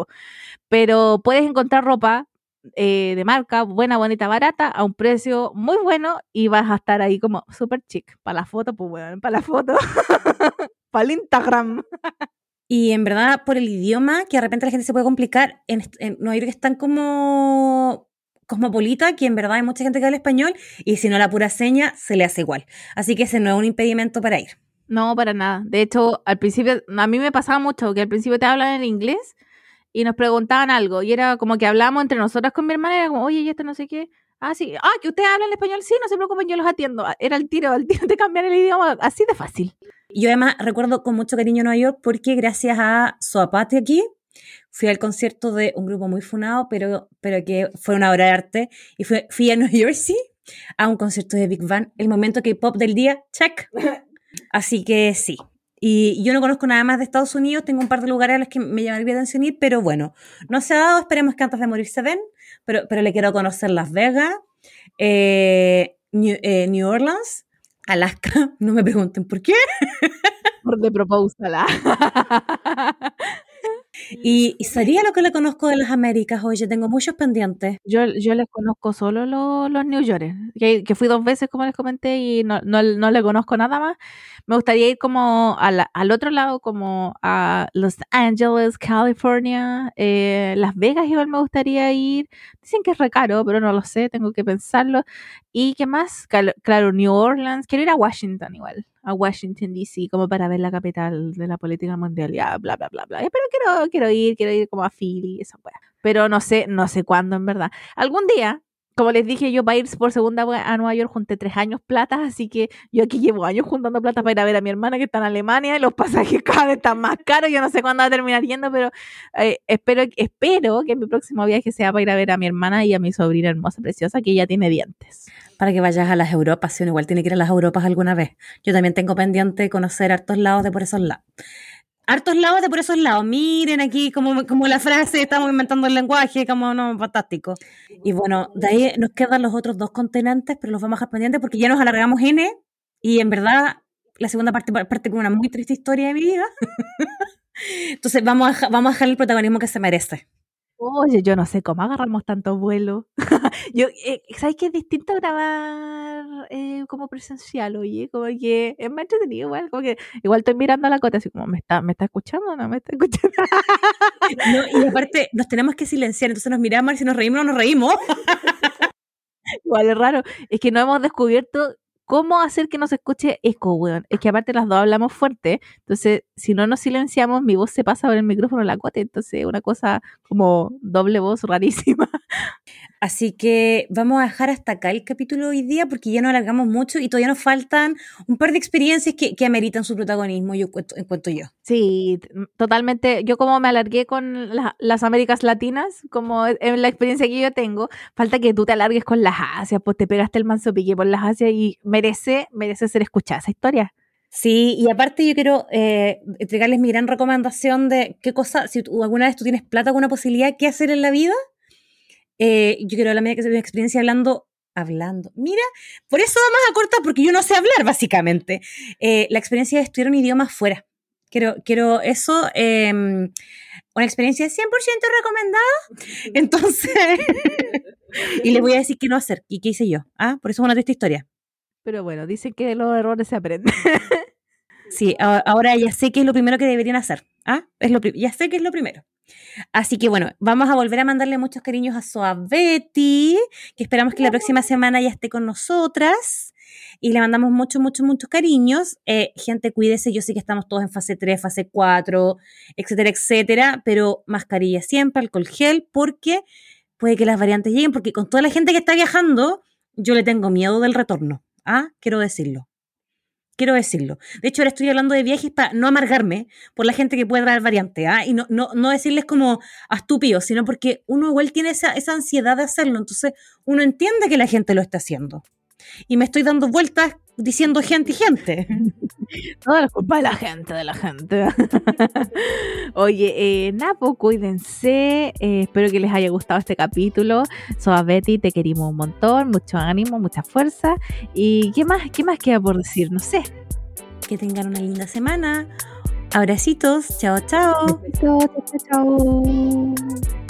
Pero puedes encontrar ropa eh, de marca, buena, bonita, barata, a un precio muy bueno y vas a estar ahí como súper chic. Para la foto, pues bueno, para la foto, [LAUGHS] para el Instagram. Y en verdad, por el idioma, que de repente la gente se puede complicar, en, en Nueva York están como cosmopolita, que en verdad hay mucha gente que habla español, y si no la pura seña, se le hace igual. Así que ese no es un impedimento para ir. No, para nada. De hecho, al principio, a mí me pasaba mucho que al principio te hablan en inglés y nos preguntaban algo y era como que hablábamos entre nosotras con mi hermana, era como, oye, y esto no sé qué. Ah, sí, ah, que ustedes hablan español, sí, no se preocupen, yo los atiendo. Ah, era el tiro, [LAUGHS] el tiro de cambiar el idioma, así de fácil. Yo además recuerdo con mucho cariño Nueva York porque gracias a Soapate aquí, fui al concierto de un grupo muy funado, pero, pero que fue una obra de arte, y fui, fui a New Jersey a un concierto de Big Bang, el momento que pop del día, check. [LAUGHS] Así que sí, y yo no conozco nada más de Estados Unidos, tengo un par de lugares a los que me llamaría la atención ir, pero bueno, no se ha dado, esperemos que antes de morir se den, pero, pero le quiero conocer Las Vegas, eh, eh, New, Orleans, Alaska, [LAUGHS] no me pregunten por qué. Por de proposala. [LAUGHS] Y, sería lo que le conozco de las Américas. Oye, tengo muchos pendientes. Yo, yo les conozco solo los, los New York, que, que, fui dos veces, como les comenté, y no, no, no le conozco nada más. Me gustaría ir como al, al otro lado, como a Los Angeles, California, eh, Las Vegas igual me gustaría ir. Dicen que es recaro, pero no lo sé, tengo que pensarlo. ¿Y qué más? Claro, New Orleans. Quiero ir a Washington igual a Washington, D.C., como para ver la capital de la política mundial, ya, bla, bla, bla, bla. Pero quiero, quiero ir, quiero ir como a Philly, esa weá. Pero no sé, no sé cuándo, en verdad. Algún día, como les dije, yo para ir por segunda vez a Nueva York junté tres años plata, así que yo aquí llevo años juntando plata para ir a ver a mi hermana que está en Alemania y los pasajes [LAUGHS] cada vez están más caros, yo no sé cuándo va a terminar yendo, pero eh, espero, espero que mi próximo viaje sea para ir a ver a mi hermana y a mi sobrina hermosa, preciosa, que ella tiene dientes. Para que vayas a las Europas, si uno igual tiene que ir a las Europas alguna vez. Yo también tengo pendiente conocer hartos lados de por esos lados hartos lados de por esos lados. Miren aquí como, como la frase, estamos inventando el lenguaje, como no, fantástico. Y bueno, de ahí nos quedan los otros dos continentes, pero los vamos a dejar pendientes porque ya nos alargamos N y en verdad la segunda parte parte con una muy triste historia de mi vida. [LAUGHS] Entonces vamos a, vamos a dejar el protagonismo que se merece. Oye, yo no sé cómo agarramos tanto vuelo. [LAUGHS] yo, eh, ¿sabes qué es distinto grabar eh, como presencial? Oye, como que es más entretenido igual, como que igual estoy mirando a la cota así como, ¿me está, me está escuchando o no me está escuchando? [LAUGHS] no, y aparte nos tenemos que silenciar, entonces nos miramos y si nos reímos o no nos reímos. [LAUGHS] igual es raro, es que no hemos descubierto ¿Cómo hacer que no se escuche eco, weón? Es que aparte las dos hablamos fuerte, entonces si no nos silenciamos, mi voz se pasa por el micrófono en la cote, entonces una cosa como doble voz rarísima. [LAUGHS] Así que vamos a dejar hasta acá el capítulo hoy día porque ya no alargamos mucho y todavía nos faltan un par de experiencias que, que ameritan su protagonismo, yo cuento yo. Sí, totalmente. Yo como me alargué con las Américas Latinas, como en la experiencia que yo tengo, falta que tú te alargues con las Asias, pues te pegaste el manso pique por las Asias y merece, merece ser escuchada esa historia. Sí, y aparte yo quiero eh, entregarles mi gran recomendación de qué cosa, si alguna vez tú tienes plata, alguna posibilidad, ¿qué hacer en la vida? Eh, yo quiero hablar de mi experiencia hablando, hablando. Mira, por eso vamos a cortar, porque yo no sé hablar, básicamente. Eh, la experiencia de estudiar un idioma fuera. Quiero, quiero eso, em, una experiencia 100% recomendada. Entonces, [LAUGHS] y les voy a decir qué no hacer y qué hice yo. ¿ah? Por eso es una triste historia. Pero bueno, dicen que de los errores se aprende. sí, ahora ya sé qué es lo primero que deberían hacer. ¿ah? Es lo, ya sé qué es lo primero. Así que bueno, vamos a volver a mandarle muchos cariños a Soabeti, que esperamos que la próxima semana ya esté con nosotras. Y le mandamos muchos, muchos, muchos cariños. Eh, gente, cuídese, yo sé que estamos todos en fase 3, fase 4, etcétera, etcétera, pero mascarilla siempre, alcohol gel, porque puede que las variantes lleguen, porque con toda la gente que está viajando, yo le tengo miedo del retorno. Ah, quiero decirlo. Quiero decirlo. De hecho, ahora estoy hablando de viajes para no amargarme por la gente que puede traer variante, ¿ah? Y no, no, no decirles como a estúpidos, sino porque uno igual tiene esa, esa ansiedad de hacerlo. Entonces, uno entiende que la gente lo está haciendo. Y me estoy dando vueltas diciendo gente y gente. [LAUGHS] Toda la culpa de la gente, de la gente. [LAUGHS] Oye, eh, Napo, cuídense. Eh, espero que les haya gustado este capítulo. Soa Betty, te querimos un montón. Mucho ánimo, mucha fuerza. ¿Y qué más, qué más queda por decir? No sé. Que tengan una linda semana. Abracitos. Chao, chao. Chao, chao, chao.